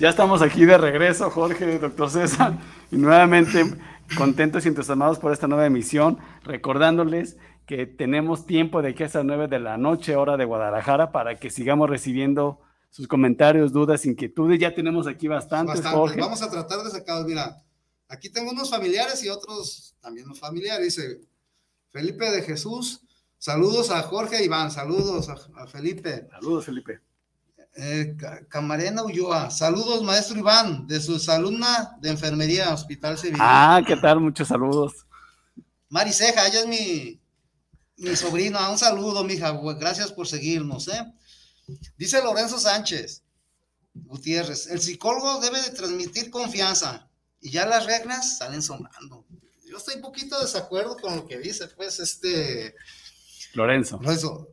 Speaker 5: Ya estamos aquí de regreso, Jorge, doctor César, y nuevamente contentos y entusiasmados por esta nueva emisión, recordándoles que tenemos tiempo de aquí hasta las 9 de la noche, hora de Guadalajara, para que sigamos recibiendo sus comentarios, dudas, inquietudes. Ya tenemos aquí bastantes, Jorge.
Speaker 4: Vamos a tratar de sacar, mira, aquí tengo unos familiares y otros también unos familiares. Dice Felipe de Jesús, saludos a Jorge e Iván, saludos a, a Felipe.
Speaker 5: Saludos, Felipe.
Speaker 4: Eh, Camarena Ulloa, saludos maestro Iván, de su alumna de enfermería, Hospital Sevilla.
Speaker 5: Ah, ¿qué tal? Muchos saludos.
Speaker 4: Mari Ceja, ella es mi, mi sobrina, un saludo, mija, gracias por seguirnos, ¿eh? Dice Lorenzo Sánchez Gutiérrez, el psicólogo debe de transmitir confianza y ya las reglas salen sonando. Yo estoy un poquito de desacuerdo con lo que dice, pues, este...
Speaker 5: Lorenzo.
Speaker 4: Lorenzo,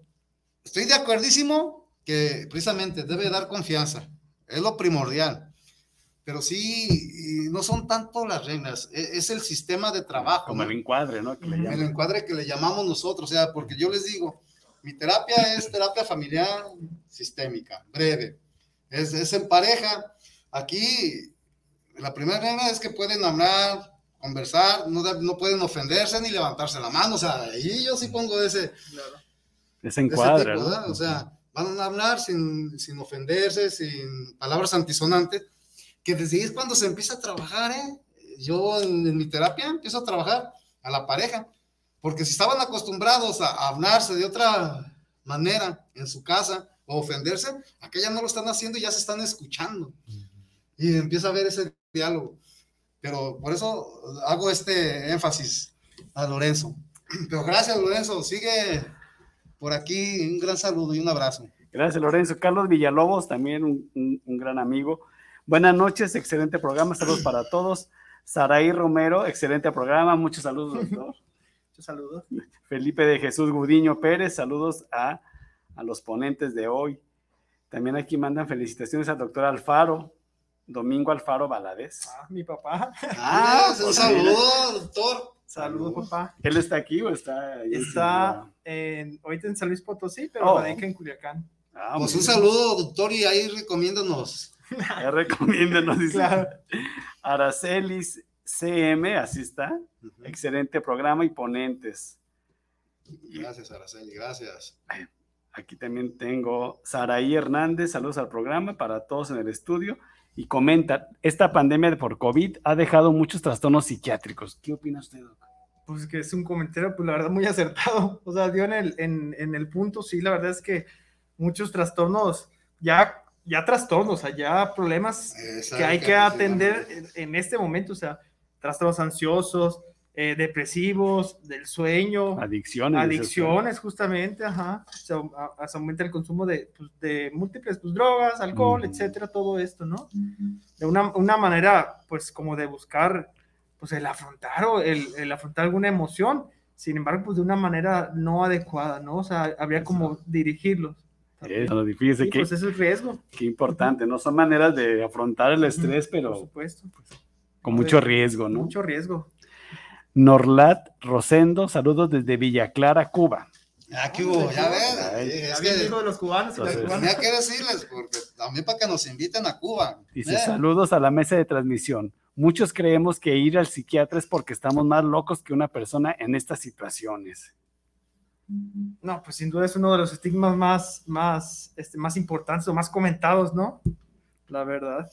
Speaker 4: estoy de acuerdísimo que precisamente debe dar confianza, es lo primordial, pero sí, no son tanto las reglas, es, es el sistema de trabajo.
Speaker 5: Como
Speaker 4: ¿no?
Speaker 5: el encuadre, ¿no? Que le
Speaker 4: el encuadre que le llamamos nosotros, o sea, porque yo les digo, mi terapia es terapia familiar sistémica, breve, es, es en pareja, aquí la primera regla es que pueden hablar, conversar, no, de- no pueden ofenderse ni levantarse la mano, o sea, ahí yo sí pongo ese,
Speaker 5: Ese encuadre,
Speaker 4: ese tipo,
Speaker 5: ¿no?
Speaker 4: O sea, van a hablar sin, sin ofenderse, sin palabras antisonantes, que desde ahí es cuando se empieza a trabajar, ¿eh? Yo en, en mi terapia empiezo a trabajar a la pareja, porque si estaban acostumbrados a, a hablarse de otra manera en su casa o ofenderse, acá ya no lo están haciendo y ya se están escuchando. Y empieza a haber ese diálogo. Pero por eso hago este énfasis a Lorenzo. Pero gracias, Lorenzo. Sigue por aquí. Un gran saludo y un abrazo.
Speaker 5: Gracias, Lorenzo. Carlos Villalobos, también un, un- un gran amigo. Buenas noches, excelente programa, saludos para todos. Saraí Romero, excelente programa, muchos saludos, doctor.
Speaker 6: Muchos saludos.
Speaker 5: Felipe de Jesús Gudiño Pérez, saludos a, a los ponentes de hoy. También aquí mandan felicitaciones al doctor Alfaro, Domingo Alfaro Valadez.
Speaker 6: Ah, mi papá.
Speaker 5: Ah,
Speaker 4: un
Speaker 5: pues,
Speaker 4: saludo, doctor.
Speaker 6: Saludos, papá.
Speaker 5: ¿Él está aquí o está ahí
Speaker 6: Está en, ahorita en San Luis Potosí, pero
Speaker 5: Oh.
Speaker 6: radica en Culiacán.
Speaker 5: Ah,
Speaker 4: Pues un
Speaker 5: bien.
Speaker 4: saludo, doctor, y ahí recomiéndonos.
Speaker 5: Ya recomiéndanos, dice.
Speaker 6: Claro.
Speaker 5: Aracelis CM, así está. Excelente programa y ponentes.
Speaker 4: Gracias, Araceli, gracias.
Speaker 5: Aquí también tengo Saraí Hernández, saludos al programa para todos en el estudio. Y comenta, esta pandemia de por COVID ha dejado muchos trastornos psiquiátricos. ¿Qué opina usted, doc?
Speaker 6: Pues que es un comentario, pues la verdad, muy acertado. O sea, dio en el, en, en el punto, sí, la verdad es que muchos trastornos, ya, ya trastornos, o sea, ya problemas
Speaker 4: Esa
Speaker 6: que hay
Speaker 4: que
Speaker 6: que
Speaker 4: pues,
Speaker 6: atender en, en este momento, o sea, trastornos ansiosos, eh, depresivos, del sueño,
Speaker 5: Adicciones.
Speaker 6: adicciones, justamente, ajá. Se, au- a- se aumenta el consumo de, pues, de múltiples pues, drogas, alcohol,
Speaker 5: Ujú.
Speaker 6: etcétera, todo esto, ¿no? De una, una manera, pues, como de buscar, pues, el afrontar o el, el afrontar alguna emoción, sin embargo, pues, de una manera no adecuada, ¿no? O sea, habría como dirigirlos.
Speaker 5: Eso, lo difícil,
Speaker 6: Sí,
Speaker 5: qué,
Speaker 6: pues, eso es riesgo,
Speaker 5: qué importante, ¿no? Son maneras de afrontar el estrés,
Speaker 6: por
Speaker 5: pero con mucho riesgo, ¿no?
Speaker 6: Mucho riesgo.
Speaker 5: Norlat Rosendo, saludos desde Villa Clara, Cuba.
Speaker 4: Aquí hubo, ya ves.
Speaker 5: Ay.
Speaker 4: Es que
Speaker 6: dijo de los cubanos
Speaker 5: Entonces,
Speaker 4: tenía que decirles, porque también para que nos inviten a Cuba.
Speaker 5: Dice,
Speaker 4: ¿eh?
Speaker 5: saludos a la mesa de transmisión. Muchos creemos que ir al psiquiatra es porque estamos más locos que una persona en estas situaciones.
Speaker 6: No, pues sin duda es uno de los estigmas más, más, este, más importantes o más comentados, ¿no? La verdad.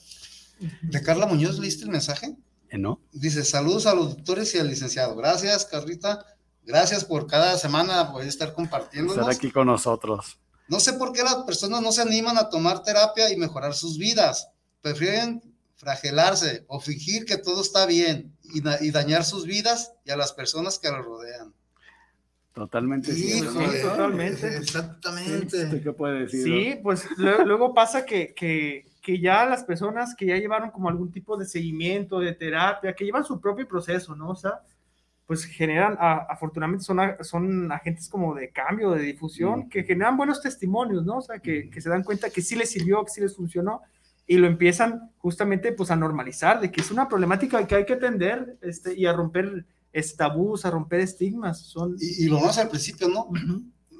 Speaker 4: De Carla Muñoz, ¿leíste el mensaje?
Speaker 5: ¿Eh, ¿No?
Speaker 4: Dice, saludos a los doctores y al licenciado. Gracias, Carlita. Gracias por cada semana poder estar compartiendo.
Speaker 5: Estar aquí con nosotros.
Speaker 4: No sé por qué las personas no se animan a tomar terapia y mejorar sus vidas. Prefieren fragelarse o fingir que todo está bien y, dañar sus vidas y a las personas que los rodean.
Speaker 5: Totalmente.
Speaker 6: Sí, totalmente.
Speaker 4: Exactamente.
Speaker 5: ¿Qué puede decir?
Speaker 6: Sí, pues luego pasa que, que, que, ya las personas que ya llevaron como algún tipo de seguimiento, de terapia, que llevan su propio proceso, ¿no? O sea, pues generan, afortunadamente son, son agentes como de cambio, de difusión, que generan buenos testimonios, ¿no? O sea, que, que se dan cuenta que sí les sirvió, que sí les funcionó y lo empiezan justamente pues a normalizar, de que es una problemática que hay que atender este, y a romper tabús, a romper estigmas. Son...
Speaker 4: Y, lo más al principio, ¿no?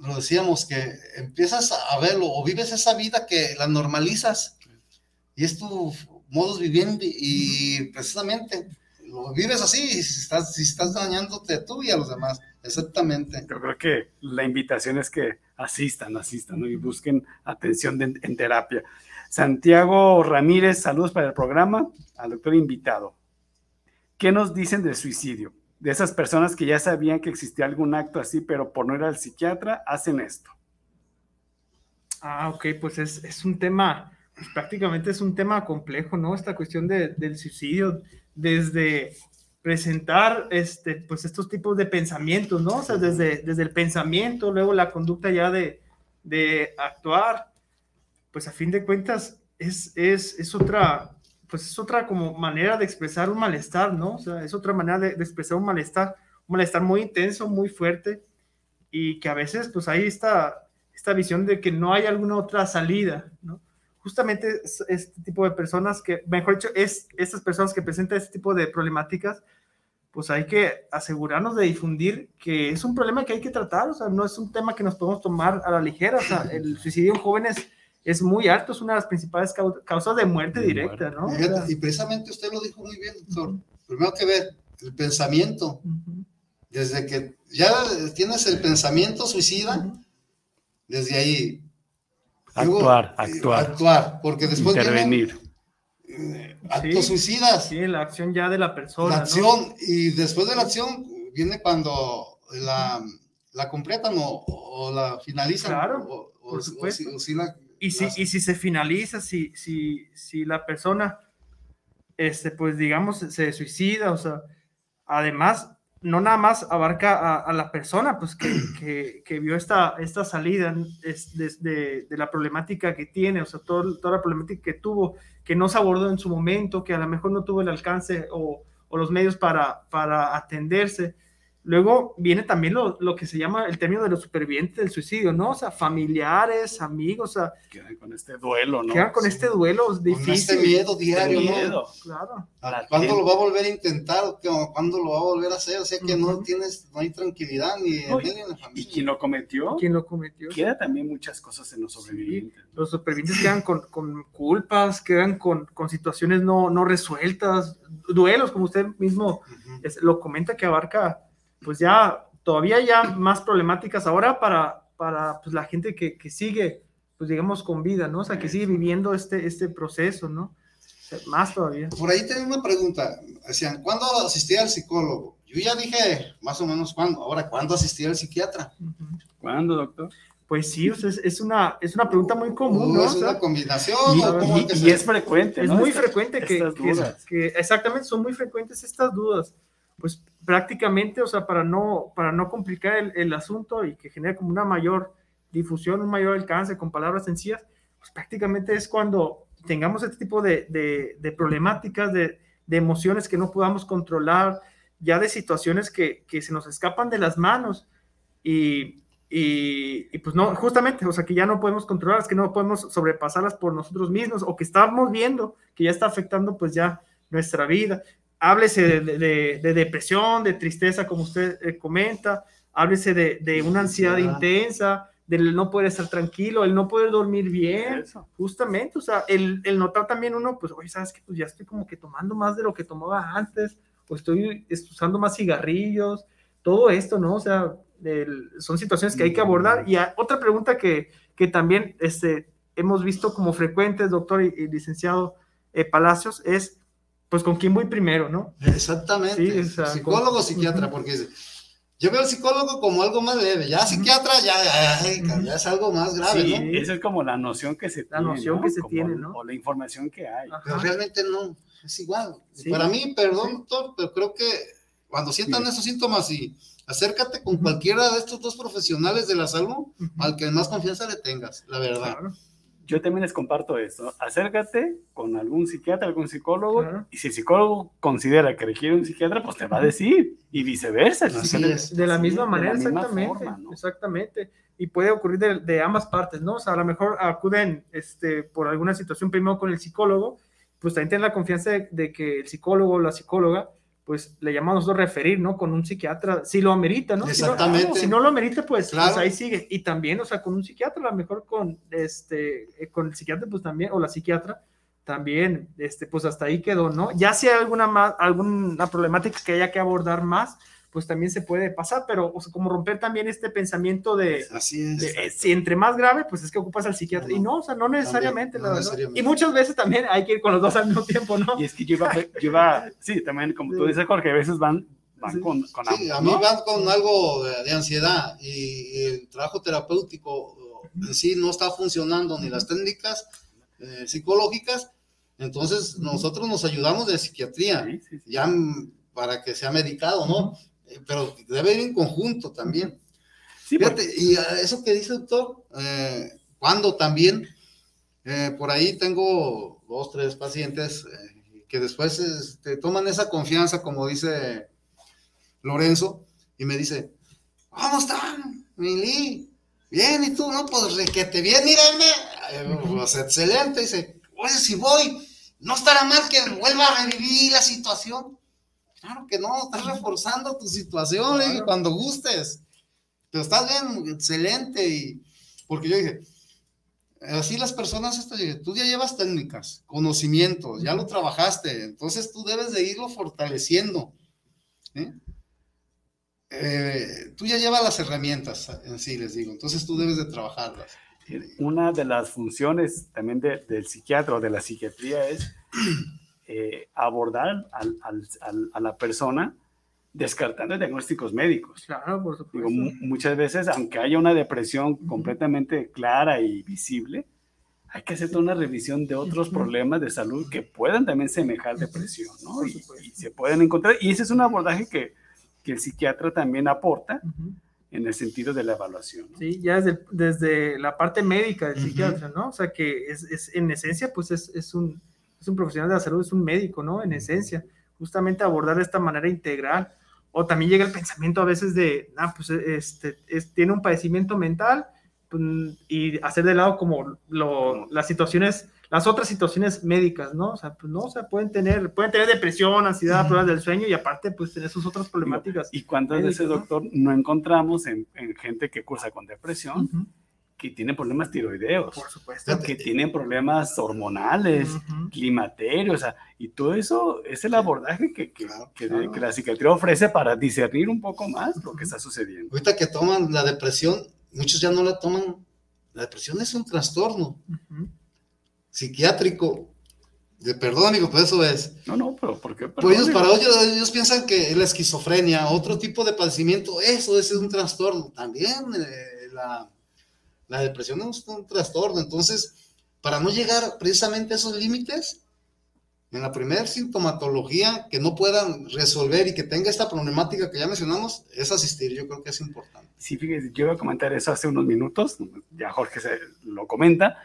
Speaker 4: Lo decíamos, que empiezas a verlo o vives esa vida que la normalizas y es tu modus viviendo y precisamente lo vives así y si estás, si estás dañándote tú y a los demás. Exactamente.
Speaker 5: Yo creo que la invitación es que asistan, asistan ¿no? y busquen atención en terapia. Santiago Ramírez, saludos para el programa, al doctor invitado. ¿Qué nos dicen del suicidio? De esas personas que ya sabían que existía algún acto así, pero por no ir al psiquiatra, hacen esto.
Speaker 6: Ah, ok, pues es, un tema, pues prácticamente es un tema complejo, ¿no? Esta cuestión del suicidio, desde presentar este, pues estos tipos de pensamientos, ¿no? O sea, desde, desde el pensamiento, luego la conducta ya de, de actuar, pues a fin de cuentas es, es, es otra, pues es otra como manera de expresar un malestar, ¿no? O sea, es otra manera de, expresar un malestar, un malestar muy intenso, muy fuerte, y que a veces pues hay esta, esta visión de que no hay alguna otra salida, ¿no? Justamente este tipo de personas que, mejor dicho, es estas personas que presentan este tipo de problemáticas, pues hay que asegurarnos de difundir que es un problema que hay que tratar, o sea, no es un tema que nos podemos tomar a la ligera, o sea, el suicidio en jóvenes es muy alto, es una de las principales causas de muerte directa, ¿no?
Speaker 4: Y precisamente usted lo dijo muy bien, doctor. Primero que ver, el pensamiento. Desde que ya tienes el pensamiento suicida, desde ahí.
Speaker 5: Actuar, actuar.
Speaker 4: Actuar, porque después
Speaker 5: Intervenir.
Speaker 4: Eh, actos suicidas.
Speaker 6: Sí, la acción ya de la persona.
Speaker 4: La acción, y después de la acción viene cuando la, la completan o, la finalizan.
Speaker 6: Claro,
Speaker 4: o,
Speaker 6: por supuesto. Y si, y si se finaliza, si, si, si la persona, este, pues digamos, se suicida, o sea, además, no nada más abarca a, la persona, pues que, que, que, vio esta, esta salida es de, de, la problemática que tiene, o sea, todo, toda la problemática que tuvo, que no se abordó en su momento, que a lo mejor no tuvo el alcance o, o los medios para, para atenderse Luego viene también lo, lo, que se llama el término de los supervivientes del suicidio, ¿no? O sea, familiares, amigos, o sea...
Speaker 5: Quedan con este duelo, ¿no?
Speaker 6: Quedan con este duelo difícil. Con este
Speaker 4: miedo diario,
Speaker 6: miedo, Claro.
Speaker 4: ¿Cuándo lo va a volver a intentar? ¿Cuándo lo va a volver a hacer? O sea, que no tienes, no hay tranquilidad ni en,
Speaker 5: en la familia. ¿Y quién lo cometió?
Speaker 6: ¿Quién lo cometió?
Speaker 5: Queda también muchas cosas en los sobrevivientes.
Speaker 6: Los supervivientes quedan con, con culpas, quedan con, con, situaciones no, no resueltas, duelos, como usted mismo lo comenta, que abarca pues ya todavía ya más problemáticas ahora para, para pues, la gente que, que, sigue, pues digamos, con vida, ¿no? O sea, que sigue viviendo este, este proceso, ¿no? más todavía.
Speaker 4: Por ahí tengo una pregunta. Decían, ¿cuándo asistí al psicólogo? Yo ya dije más o menos cuándo. Ahora, ¿cuándo asistí al psiquiatra?
Speaker 5: ¿Cuándo, doctor?
Speaker 6: Pues sí, es, es, una, es una pregunta muy común, ¿no?
Speaker 4: Es una combinación.
Speaker 5: Y, es, frecuente.
Speaker 6: Es muy frecuente que, que, exactamente, son muy frecuentes estas dudas pues prácticamente, o sea, para no, para no complicar el, asunto y que genere como una mayor difusión, un mayor alcance con palabras sencillas, pues prácticamente es cuando tengamos este tipo de, de, problemáticas, de, de, emociones que no podamos controlar, ya de situaciones que, que se nos escapan de las manos y, y, y, pues no, justamente, o sea, que ya no podemos controlarlas, que no podemos sobrepasarlas por nosotros mismos o que estamos viendo que ya está afectando pues ya nuestra vida háblese de, depresión, de tristeza, como usted eh, comenta, háblese de, una ansiedad intensa, del no poder estar tranquilo, el no poder dormir bien, justamente, o sea, el, notar también uno, pues, oye, sabes que pues ya estoy como que tomando más de lo que tomaba antes, o estoy usando más cigarrillos, todo esto, ¿no? O sea, son situaciones que hay que abordar. Y otra pregunta que, que también este, hemos visto como frecuentes, doctor y, licenciado eh, Palacios, es pues con quién voy primero, ¿no?
Speaker 4: Exactamente. psicólogo, psiquiatra, porque yo veo al psicólogo como algo más leve, ya psiquiatra ya, ya, es algo más grave,
Speaker 5: sí,
Speaker 4: ¿no?
Speaker 5: Esa es como la noción que se
Speaker 6: la
Speaker 5: tiene.
Speaker 6: noción
Speaker 5: ¿no?
Speaker 6: que se
Speaker 5: Como-
Speaker 6: tiene, ¿no?
Speaker 5: O la información que hay.
Speaker 4: Pero realmente no, es igual.
Speaker 6: Sí.
Speaker 4: Para mí, perdón, doctor, pero creo que cuando sientan
Speaker 5: Sí.
Speaker 4: esos síntomas y acércate con cualquiera de estos dos profesionales de la salud, al que más confianza le tengas, la verdad.
Speaker 6: Claro.
Speaker 5: Yo también les comparto esto. Acércate con algún psiquiatra, algún psicólogo, y si el psicólogo considera que requiere un psiquiatra, pues te va a decir, y viceversa.
Speaker 4: es.
Speaker 6: De la misma manera,
Speaker 5: la misma
Speaker 6: exactamente.
Speaker 5: forma, ¿no?
Speaker 6: Exactamente. Y puede ocurrir de, de ambas partes, ¿no? O sea, a lo mejor acuden este, por alguna situación primero con el psicólogo, pues también tienen la confianza de, de que el psicólogo o la psicóloga, pues le llamamos nosotros referir, ¿no? Con un psiquiatra, si lo amerita, ¿no? Si no-
Speaker 4: Exactamente.
Speaker 6: Si no, lo amerita, pues,
Speaker 4: Claro.
Speaker 6: pues ahí sigue. Y también, o sea, con un psiquiatra, a lo mejor con, este, eh, con el psiquiatra, pues también, o la psiquiatra, también, este, pues hasta ahí quedó, ¿no? Ya si hay alguna, más, alguna problemática que haya que abordar más, pues también se puede pasar, pero o sea, como romper también este pensamiento de,
Speaker 4: Así es.
Speaker 6: de, eh, si entre más grave, pues es que ocupas al psiquiatra. Y no, o sea, no necesariamente,
Speaker 4: no
Speaker 6: la verdad.
Speaker 4: necesariamente.
Speaker 6: Y muchas veces también hay que ir con los dos al mismo tiempo, ¿no?
Speaker 5: Y es que yo iba, yo iba- sí, también como tú dices, Jorge, a veces van, van
Speaker 6: Sí.
Speaker 5: con, con
Speaker 4: Sí,
Speaker 5: ambos,
Speaker 4: a mí
Speaker 5: ¿no?
Speaker 4: van con algo de, de ansiedad y, y el trabajo terapéutico en sí no está funcionando, ni las técnicas eh, psicológicas, entonces nosotros nos ayudamos de psiquiatría,
Speaker 5: Sí, sí, sí.
Speaker 4: ya para que sea medicado, ¿no? Eh, Pero debe ir en conjunto también.
Speaker 5: Sí, porque-
Speaker 4: y a eso que dice doctor, eh, cuando también, eh, por ahí tengo dos, tres pacientes eh, que después este, toman esa confianza, como dice Lorenzo, y me dice, ¿cómo están, Mili? Bien, ¿y tú? No, pues requete bien, mírame. Eh, Pues excelente, dice, oye, si voy, ¿no estará mal que vuelva a revivir la situación? Claro que no, estás reforzando tu situación, cuando gustes. Pero estás bien, excelente. Y, porque yo dije, así las personas, esto, tú ya llevas técnicas, conocimientos, ya lo trabajaste, entonces tú debes de irlo fortaleciendo. ¿eh? Eh, tú ya llevas las herramientas en sí, les digo, entonces tú debes de trabajarlas.
Speaker 5: Una de las funciones también de- del psiquiatra o de la psiquiatría es eh, abordar al- al- al- a la persona descartando diagnósticos médicos.
Speaker 6: Claro, por
Speaker 5: Digo,
Speaker 6: supuesto.
Speaker 5: mu- muchas veces, aunque haya una depresión completamente clara y visible, hay que hacer toda una revisión de otros problemas de salud que puedan también semejar depresión, ¿no? Y, y se pueden encontrar. Y ese es un abordaje que, que el psiquiatra también aporta
Speaker 6: Ujú.
Speaker 5: en el sentido de la evaluación. ¿no?
Speaker 6: Sí, ya desde, desde la parte médica del
Speaker 4: Ujú.
Speaker 6: psiquiatra, ¿no? O sea, que es, es- en esencia, pues es, es un, es un profesional de la salud, es un médico, ¿no? En esencia, justamente abordar de esta manera integral. O también llega el pensamiento a veces de, ah, pues este, es- tiene un padecimiento mental pues, y hacer de lado como lo- las situaciones, las otras situaciones médicas, ¿no? O sea, pues no, o sea, pueden tener, pueden tener depresión, ansiedad, problemas del sueño y aparte, pues tener sus otras problemáticas.
Speaker 5: ¿Y cuántas
Speaker 6: médicas,
Speaker 5: veces,
Speaker 6: ¿no?
Speaker 5: doctor, no encontramos en, en gente que cursa con depresión
Speaker 6: Ujú,
Speaker 5: que tiene problemas tiroideos?
Speaker 6: Por supuesto.
Speaker 5: que tienen problemas hormonales,
Speaker 6: Ujú.
Speaker 5: climaterios, o sea, y todo eso es el abordaje que, que,
Speaker 4: Claro,
Speaker 5: que-
Speaker 6: claro.
Speaker 5: que la psiquiatría ofrece para discernir un poco más lo que está sucediendo.
Speaker 4: Ahorita que toman la depresión, muchos ya no la toman. La depresión es un trastorno psiquiátrico. De perdón, amigo, pues eso es.
Speaker 5: No, no, pero ¿por qué?
Speaker 4: Pues ellos, para
Speaker 5: digo,
Speaker 4: ellos, ellos piensan que la esquizofrenia, otro tipo de padecimiento, eso, ese es un trastorno. También eh, la, la depresión es un trastorno. Entonces, para no llegar precisamente a esos límites, en la primera sintomatología que no puedan resolver y que tenga esta problemática que ya mencionamos, es asistir. Yo creo que es importante.
Speaker 5: Sí, fíjese, yo iba a comentar eso hace unos minutos, ya Jorge se lo comenta,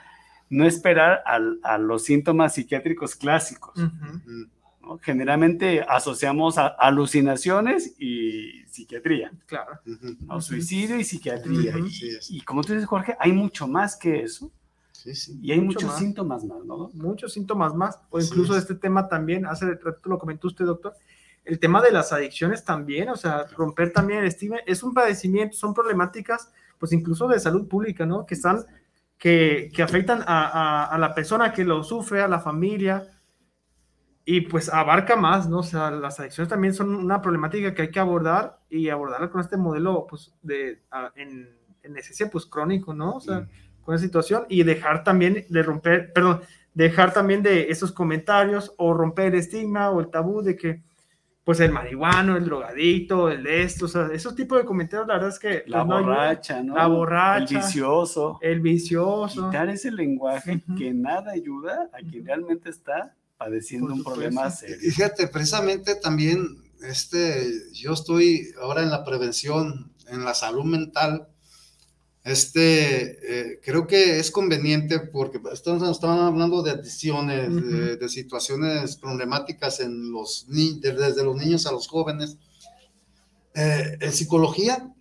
Speaker 5: no esperar al- a los síntomas psiquiátricos clásicos.
Speaker 6: Ujú.
Speaker 4: Ujú.
Speaker 5: ¿No? Generalmente asociamos a alucinaciones y psiquiatría,
Speaker 6: Claro.
Speaker 5: ¿no? suicidio y psiquiatría.
Speaker 6: Ujú.
Speaker 5: Y-
Speaker 4: Así es.
Speaker 5: Y como tú dices, Jorge, hay mucho más que eso
Speaker 4: Sí, sí.
Speaker 5: y hay
Speaker 6: Mucho
Speaker 5: muchos
Speaker 6: más.
Speaker 5: síntomas más, ¿no?
Speaker 6: muchos síntomas más, o incluso
Speaker 4: es.
Speaker 6: este tema también, hace rato lo comentó usted, doctor, el tema de las adicciones también, o sea, romper también el estigma, es un padecimiento, son problemáticas, pues incluso de salud pública, ¿no? Que están, que, que afectan a, a- a la persona que lo sufre, a la familia, y pues abarca más, ¿no? O sea, las adicciones también son una problemática que hay que abordar y abordarla con este modelo, pues, de, a- en, en esencia, pues, crónico, ¿no? O sea, con esa situación y dejar también de romper, perdón, dejar también de esos comentarios o romper el estigma o el tabú de que, pues el marihuano, el drogadito, el de esto, o sea, esos tipos de comentarios, la verdad es que...
Speaker 5: La
Speaker 6: pues, no
Speaker 5: borracha, ¿no?
Speaker 6: La borracha.
Speaker 5: El vicioso.
Speaker 6: El vicioso.
Speaker 5: Quitar ese lenguaje que nada ayuda a quien realmente está padeciendo un problema serio.
Speaker 4: Fíjate, precisamente también, este, yo estoy ahora en la prevención, en la salud mental, este, eh, creo que es conveniente porque estamos, estamos hablando de adicciones, uh -huh. de, de, situaciones problemáticas en los desde los niños a los jóvenes. Eh, en psicología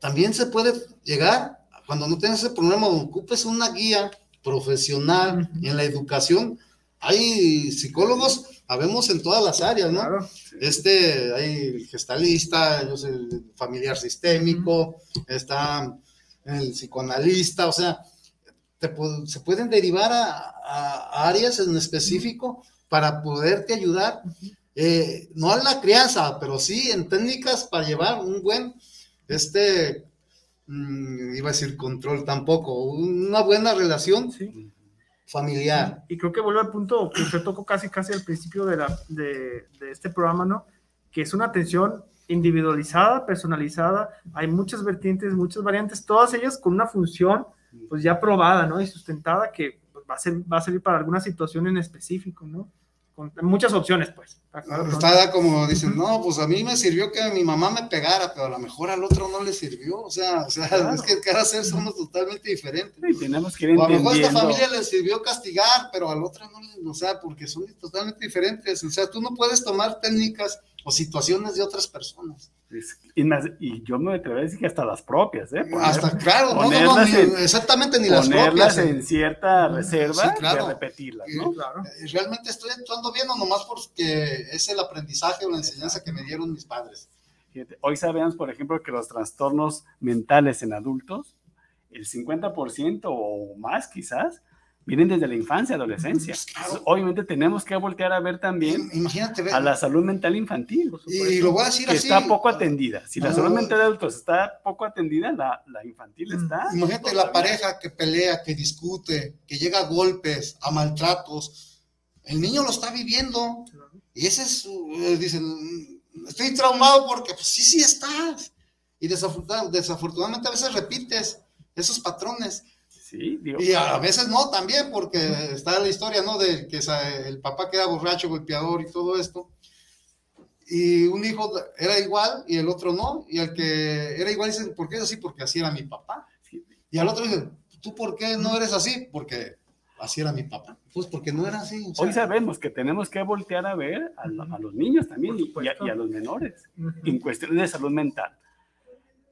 Speaker 4: también se puede llegar, cuando no tienes ese problema, ocupes una guía profesional uh -huh. en la educación. Hay psicólogos, habemos en todas las áreas, ¿no? Claro. Este, hay gestalista, yo sé, familiar sistémico, está el psicoanalista, o sea, te, se pueden derivar a, a, áreas en específico para poderte ayudar, eh, no a la crianza, pero sí en técnicas para llevar un buen, este, mmm, iba a decir control tampoco, una buena relación
Speaker 6: sí.
Speaker 4: Familiar.
Speaker 6: Y creo que vuelve al punto que usted tocó casi, casi al principio de, la, de, este programa, ¿no? Que es una atención individualizada, personalizada, hay muchas vertientes, muchas variantes, todas ellas con una función pues ya probada, ¿no? Y sustentada que pues, va, a ser, va a servir para alguna situación en específico, ¿no? Con muchas opciones, pues.
Speaker 4: Está como dicen, no, pues a mí me sirvió que mi mamá me pegara, pero a lo mejor al otro no le sirvió, o sea, o sea claro. es que cada ser somos totalmente diferentes.
Speaker 5: Sí, tenemos que ir
Speaker 4: o a lo mejor a esta familia le sirvió castigar, pero al otro no le, o sea, porque son totalmente diferentes, o sea, tú no puedes tomar técnicas o situaciones de otras personas.
Speaker 5: Y, yo me atrevo a decir que hasta las propias, ¿eh?
Speaker 4: Poner, hasta, claro, no, no, no, ni, en, exactamente ni las
Speaker 5: ponerlas
Speaker 4: propias.
Speaker 5: en cierta reserva sí, claro. y repetirlas, ¿no?
Speaker 4: Claro. ¿Realmente estoy actuando bien o nomás porque es el aprendizaje o la enseñanza que me dieron mis padres?
Speaker 5: Fíjate, hoy sabemos, por ejemplo, que los trastornos mentales en adultos, el 50% o más quizás, vienen desde la infancia, adolescencia. Claro. Obviamente tenemos que voltear a ver también
Speaker 4: Imagínate,
Speaker 5: a la salud mental infantil.
Speaker 4: Y lo voy a decir
Speaker 5: que
Speaker 4: así.
Speaker 5: está poco atendida. Si la salud mental de adultos está poco atendida, la, la infantil está.
Speaker 4: Imagínate la pareja que pelea, que discute, que llega a golpes, a maltratos. El niño lo está viviendo. Y ese es, eh, dicen, estoy traumado porque, pues sí, sí estás. Y desafortunadamente, desafortunadamente a veces repites esos patrones.
Speaker 5: Sí,
Speaker 4: y a veces no también, porque está la historia, ¿no? De que el papá queda borracho, golpeador y todo esto. Y un hijo era igual y el otro no. Y el que era igual dice, ¿por qué es así? Porque así era mi papá. Y al otro dice, ¿tú por qué no eres así? Porque así era mi papá. Pues porque no era así.
Speaker 5: O sea, Hoy sabemos que tenemos que voltear a ver a, a los niños también y a, y a, los menores uh -huh. en cuestiones de salud mental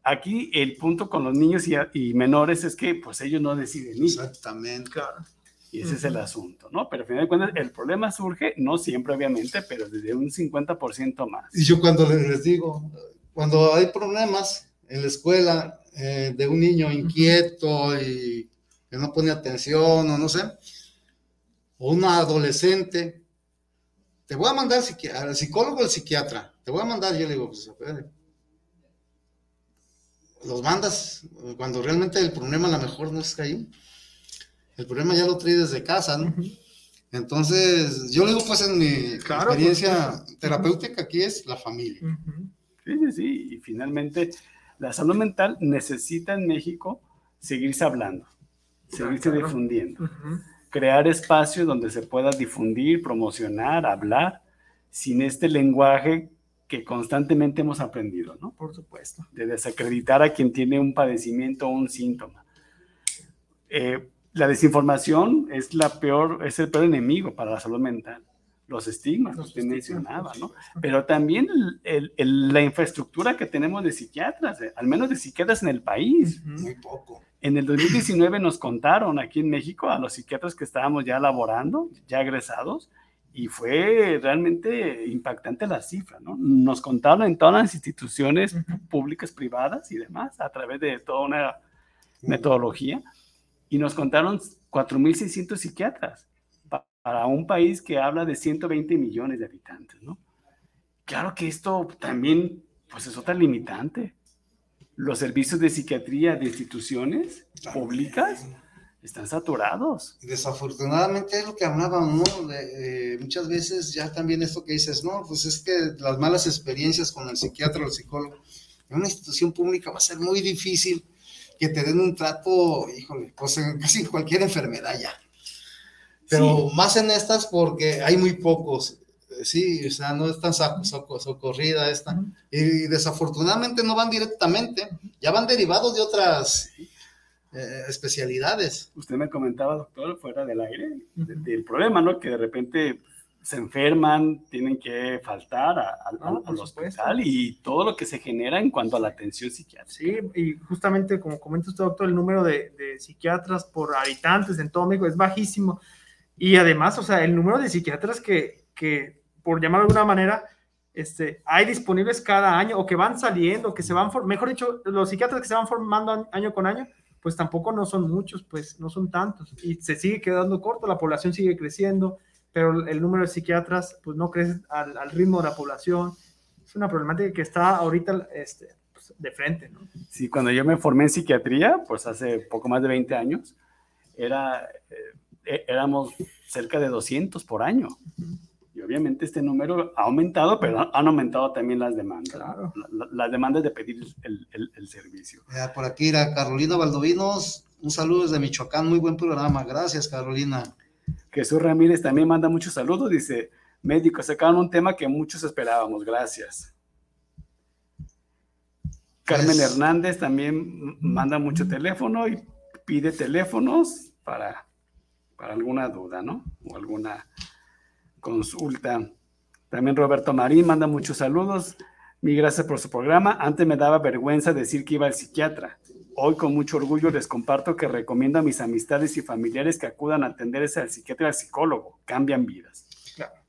Speaker 5: aquí el punto con los niños y, y, menores es que pues ellos no deciden ir.
Speaker 4: Exactamente.
Speaker 6: Claro.
Speaker 5: Y ese uh -huh. es el asunto, ¿no? Pero al final de cuentas el problema surge, no siempre obviamente, pero desde un 50% más.
Speaker 4: Y yo cuando les digo, cuando hay problemas en la escuela eh, de un niño inquieto y que no pone atención o no sé, o una adolescente, te voy a mandar al psicólogo o al psiquiatra, te voy a mandar, yo le digo, pues, los mandas cuando realmente el problema a lo mejor no está ahí. El problema ya lo trae desde casa, ¿no? Uh -huh. Entonces, yo le digo, pues, en mi claro, experiencia pues, terapéutica aquí es la familia. Uh
Speaker 5: -huh. Sí, sí, sí. Y finalmente, la salud mental necesita en México seguirse hablando, seguirse claro. difundiendo, uh -huh. crear espacios donde se pueda difundir, promocionar, hablar, sin este lenguaje que constantemente hemos aprendido, ¿no?
Speaker 6: Por supuesto.
Speaker 5: De desacreditar a quien tiene un padecimiento o un síntoma. Eh, la desinformación es, la peor, es el peor enemigo para la salud mental. Los estigmas, los que usted mencionaba, ¿no? Pero también el, el, la infraestructura que tenemos de psiquiatras, eh, al menos de psiquiatras en el país.
Speaker 4: Muy poco.
Speaker 5: En el 2019 nos contaron aquí en México a los psiquiatras que estábamos ya laborando, ya egresados, y fue realmente impactante la cifra, ¿no? Nos contaron en todas las instituciones uh -huh. públicas, privadas y demás, a través de toda una metodología, y nos contaron 4.600 psiquiatras para un país que habla de 120 millones de habitantes, ¿no? Claro que esto también, pues es otra limitante. Los servicios de psiquiatría de instituciones públicas Están saturados.
Speaker 4: Desafortunadamente es lo que hablábamos, ¿no? Eh, muchas veces ya también esto que dices, no, pues es que las malas experiencias con el psiquiatra o el psicólogo en una institución pública va a ser muy difícil que te den un trato, híjole, pues en casi cualquier enfermedad ya. Pero más en estas porque hay muy pocos. Eh, sí, o sea, no es tan socorrida esta. Y desafortunadamente no van directamente, ya van derivados de otras eh, especialidades.
Speaker 5: Usted me comentaba, doctor, fuera del aire, del problema, ¿no? Que de repente se enferman, tienen que faltar al hospital y todo lo que se genera en cuanto a la atención psiquiátrica.
Speaker 6: Sí, y justamente como comenta usted, doctor, el número de, psiquiatras por habitantes en todo México es bajísimo. Y además, o sea, el número de psiquiatras que, que por llamarlo de alguna manera, este, hay disponibles cada año o que van saliendo, que se van, mejor dicho, los psiquiatras que se van formando año con año, pues tampoco no son muchos, pues no son tantos. Y se sigue quedando corto, la población sigue creciendo, pero el número de psiquiatras pues no crece al, ritmo de la población. Es una problemática que está ahorita este, pues, de frente, ¿no?
Speaker 5: Sí, cuando yo me formé en psiquiatría, pues hace poco más de 20 años, era, eh, éramos cerca de 200 por año obviamente este número ha aumentado, pero han aumentado también las demandas. las demandas de pedir el, servicio.
Speaker 4: por aquí era Carolina Valdovinos, un saludo desde Michoacán, muy buen programa. Gracias, Carolina.
Speaker 5: Jesús Ramírez también manda muchos saludos, dice, médicos, sacaron un tema que muchos esperábamos, gracias. Carmen pues Hernández también manda mucho teléfono y pide teléfonos para, para alguna duda, ¿no? O alguna consulta. También Roberto Marín manda muchos saludos. Mi gracias por su programa. Antes me daba vergüenza decir que iba al psiquiatra. Hoy con mucho orgullo les comparto que recomiendo a mis amistades y familiares que acudan a atenderse al psiquiatra y al psicólogo. Cambian vidas.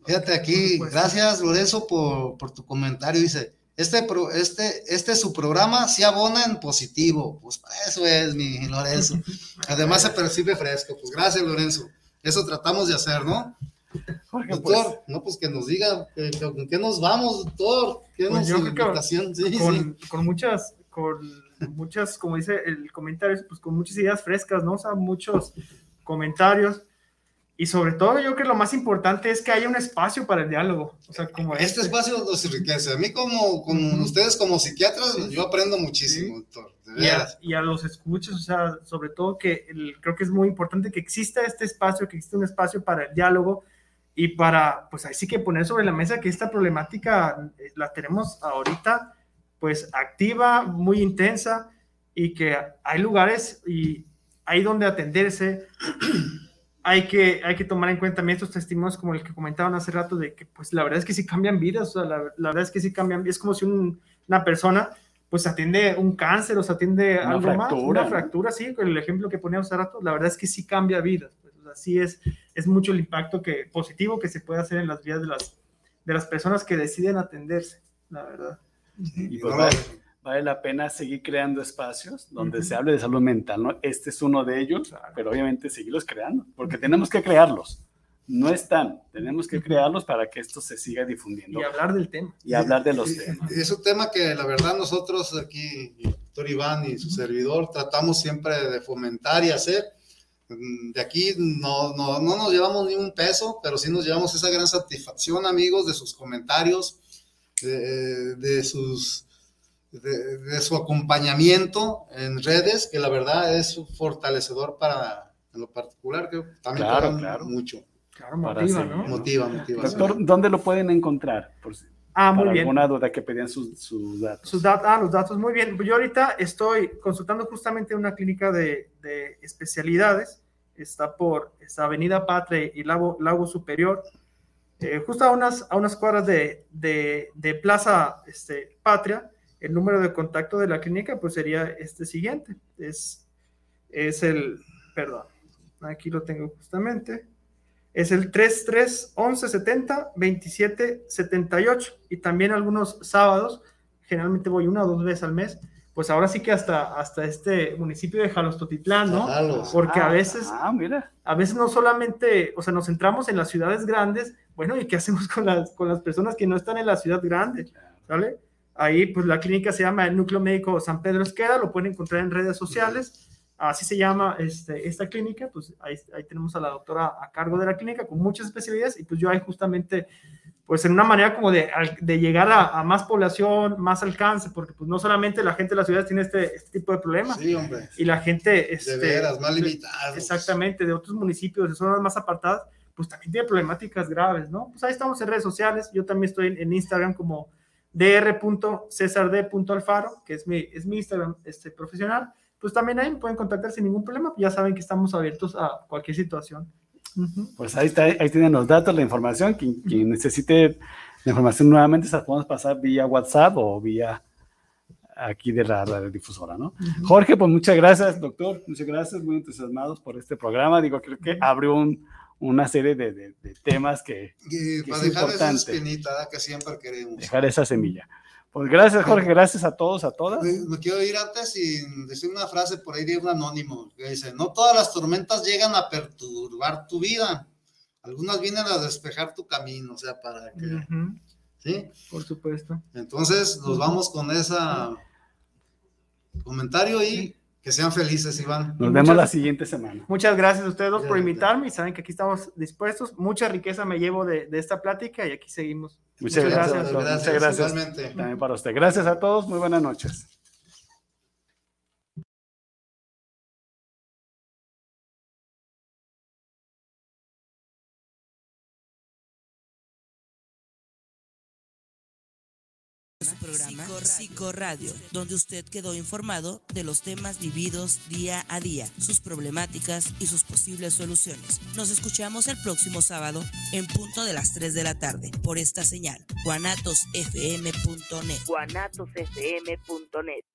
Speaker 4: Fíjate aquí, gracias Lorenzo por, por tu comentario. Dice, este, este, este es su programa, se abona en positivo. Pues eso es, mi Lorenzo. Además se percibe fresco. Pues gracias, Lorenzo. Eso tratamos de hacer, ¿no? doctor, pues, no, pues que nos diga, ¿con qué nos vamos, doctor? ¿Qué pues
Speaker 6: con, con, muchas, con muchas, como dice el comentario, pues con muchas ideas frescas, ¿no? O sea, muchos comentarios. Y sobre todo, yo creo que lo más importante es que haya un espacio para el diálogo. O sea, como
Speaker 4: este, este. espacio nos enriquece. A mí, como, como ustedes, como psiquiatras, yo aprendo muchísimo, doctor.
Speaker 6: Y a, y a, los escuchos, o sea, sobre todo que creo que es muy importante que exista este espacio, que exista un espacio para el diálogo, y para, pues ahí sí que poner sobre la mesa que esta problemática eh, la tenemos ahorita, pues activa, muy intensa, y que hay lugares y hay donde atenderse. hay que, hay que tomar en cuenta también estos testimonios como el que comentaban hace rato de que pues la verdad es que sí cambian vidas, o sea, la, verdad es que sí cambian, es como si una persona pues atiende un cáncer o se atiende algo más, una fractura, sí, con el ejemplo que poníamos hace rato, la verdad es que sí cambia vidas sí es, es mucho el impacto que, positivo que se puede hacer en las vidas de las, de las personas que deciden atenderse, la verdad.
Speaker 5: Y pues vale, la pena seguir creando espacios donde se hable de salud mental, ¿no? Este es uno de ellos, pero obviamente seguirlos creando, porque tenemos que crearlos. No están, tenemos que crearlos para que esto se siga difundiendo.
Speaker 6: Y hablar del tema.
Speaker 5: Y hablar de los temas.
Speaker 4: Es un tema que la verdad nosotros aquí, doctor Iván y su servidor, tratamos siempre de fomentar y hacer de aquí no, no, no, nos llevamos ni un peso, pero sí nos llevamos esa gran satisfacción, amigos, de sus comentarios, de, sus, de, su acompañamiento en redes, que la verdad es fortalecedor para, en lo particular, que también claro, mucho.
Speaker 6: Claro, motiva, ¿no?
Speaker 4: Motiva, motiva.
Speaker 5: Doctor, ¿dónde lo pueden encontrar? Por Ah, muy bien. alguna duda que pedían sus, sus datos.
Speaker 6: Sus datos, ah, los datos, muy bien. Yo ahorita estoy consultando justamente una clínica de, de especialidades. Está por esta Avenida Patria y Lago, Lago Superior, eh, justo a unas, a unas cuadras de, de, de, Plaza este, Patria. El número de contacto de la clínica pues sería este siguiente. Es, es el, perdón, aquí lo tengo justamente es el 33 11 70 27 78 y también algunos sábados, generalmente voy una o dos veces al mes, pues ahora sí que hasta, hasta este municipio de Jalostotitlán, ¿no? Porque a veces,
Speaker 5: ah, mira.
Speaker 6: a veces no solamente, o sea, nos centramos en las ciudades grandes, bueno, ¿y qué hacemos con las, con las personas que no están en la ciudad grande? Ahí, pues la clínica se llama el Núcleo Médico San Pedro Esqueda, lo pueden encontrar en redes sociales así se llama este, esta clínica, pues ahí, ahí, tenemos a la doctora a cargo de la clínica con muchas especialidades y pues yo ahí justamente, pues en una manera como de, de llegar a, a, más población, más alcance, porque pues no solamente la gente de las ciudades tiene este, este tipo de problemas,
Speaker 4: sí, hombre.
Speaker 6: y la gente... Este,
Speaker 4: de veras, más limitados.
Speaker 6: Exactamente, de otros municipios, de zonas más apartadas, pues también tiene problemáticas graves, ¿no? Pues ahí estamos en redes sociales, yo también estoy en, en Instagram como dr.cesard.alfaro, que es mi, es mi Instagram este, profesional, pues también ahí pueden contactar sin ningún problema, ya saben que estamos abiertos a cualquier situación.
Speaker 5: Uh -huh. Pues ahí, está, ahí tienen los datos, la información, quien, quien necesite la información nuevamente se la podemos pasar vía WhatsApp o vía aquí de la radiodifusora, ¿no? Uh -huh. Jorge, pues muchas gracias, doctor, muchas gracias, muy entusiasmados por este programa, digo, creo que abrió un, una serie de, de, de temas que,
Speaker 4: y
Speaker 5: que
Speaker 4: para
Speaker 5: es
Speaker 4: dejar
Speaker 5: importante.
Speaker 4: esa espinita que siempre queremos.
Speaker 5: Dejar esa semilla. Pues gracias, Jorge, gracias a todos, a todas.
Speaker 4: Me quiero ir antes sin decir una frase por ahí de un anónimo que dice: No todas las tormentas llegan a perturbar tu vida, algunas vienen a despejar tu camino, o sea, para que. Uh -huh. ¿Sí?
Speaker 6: Por supuesto.
Speaker 4: Entonces, nos vamos con ese comentario y que sean felices, Iván.
Speaker 5: Nos vemos la siguiente semana.
Speaker 6: Muchas gracias a ustedes dos por invitarme y saben que aquí estamos dispuestos. Mucha riqueza me llevo de, de esta plática y aquí seguimos.
Speaker 5: Muchas, Muchas gracias.
Speaker 4: gracias.
Speaker 5: Muchas gracias. También para usted. Gracias a todos. Muy buenas noches.
Speaker 8: Programa Psicoradio, donde usted quedó informado de los temas vividos día a día, sus problemáticas y sus posibles soluciones. Nos escuchamos el próximo sábado en punto de las 3 de la tarde por esta señal, guanatosfm.net.
Speaker 11: guanatosfm.net.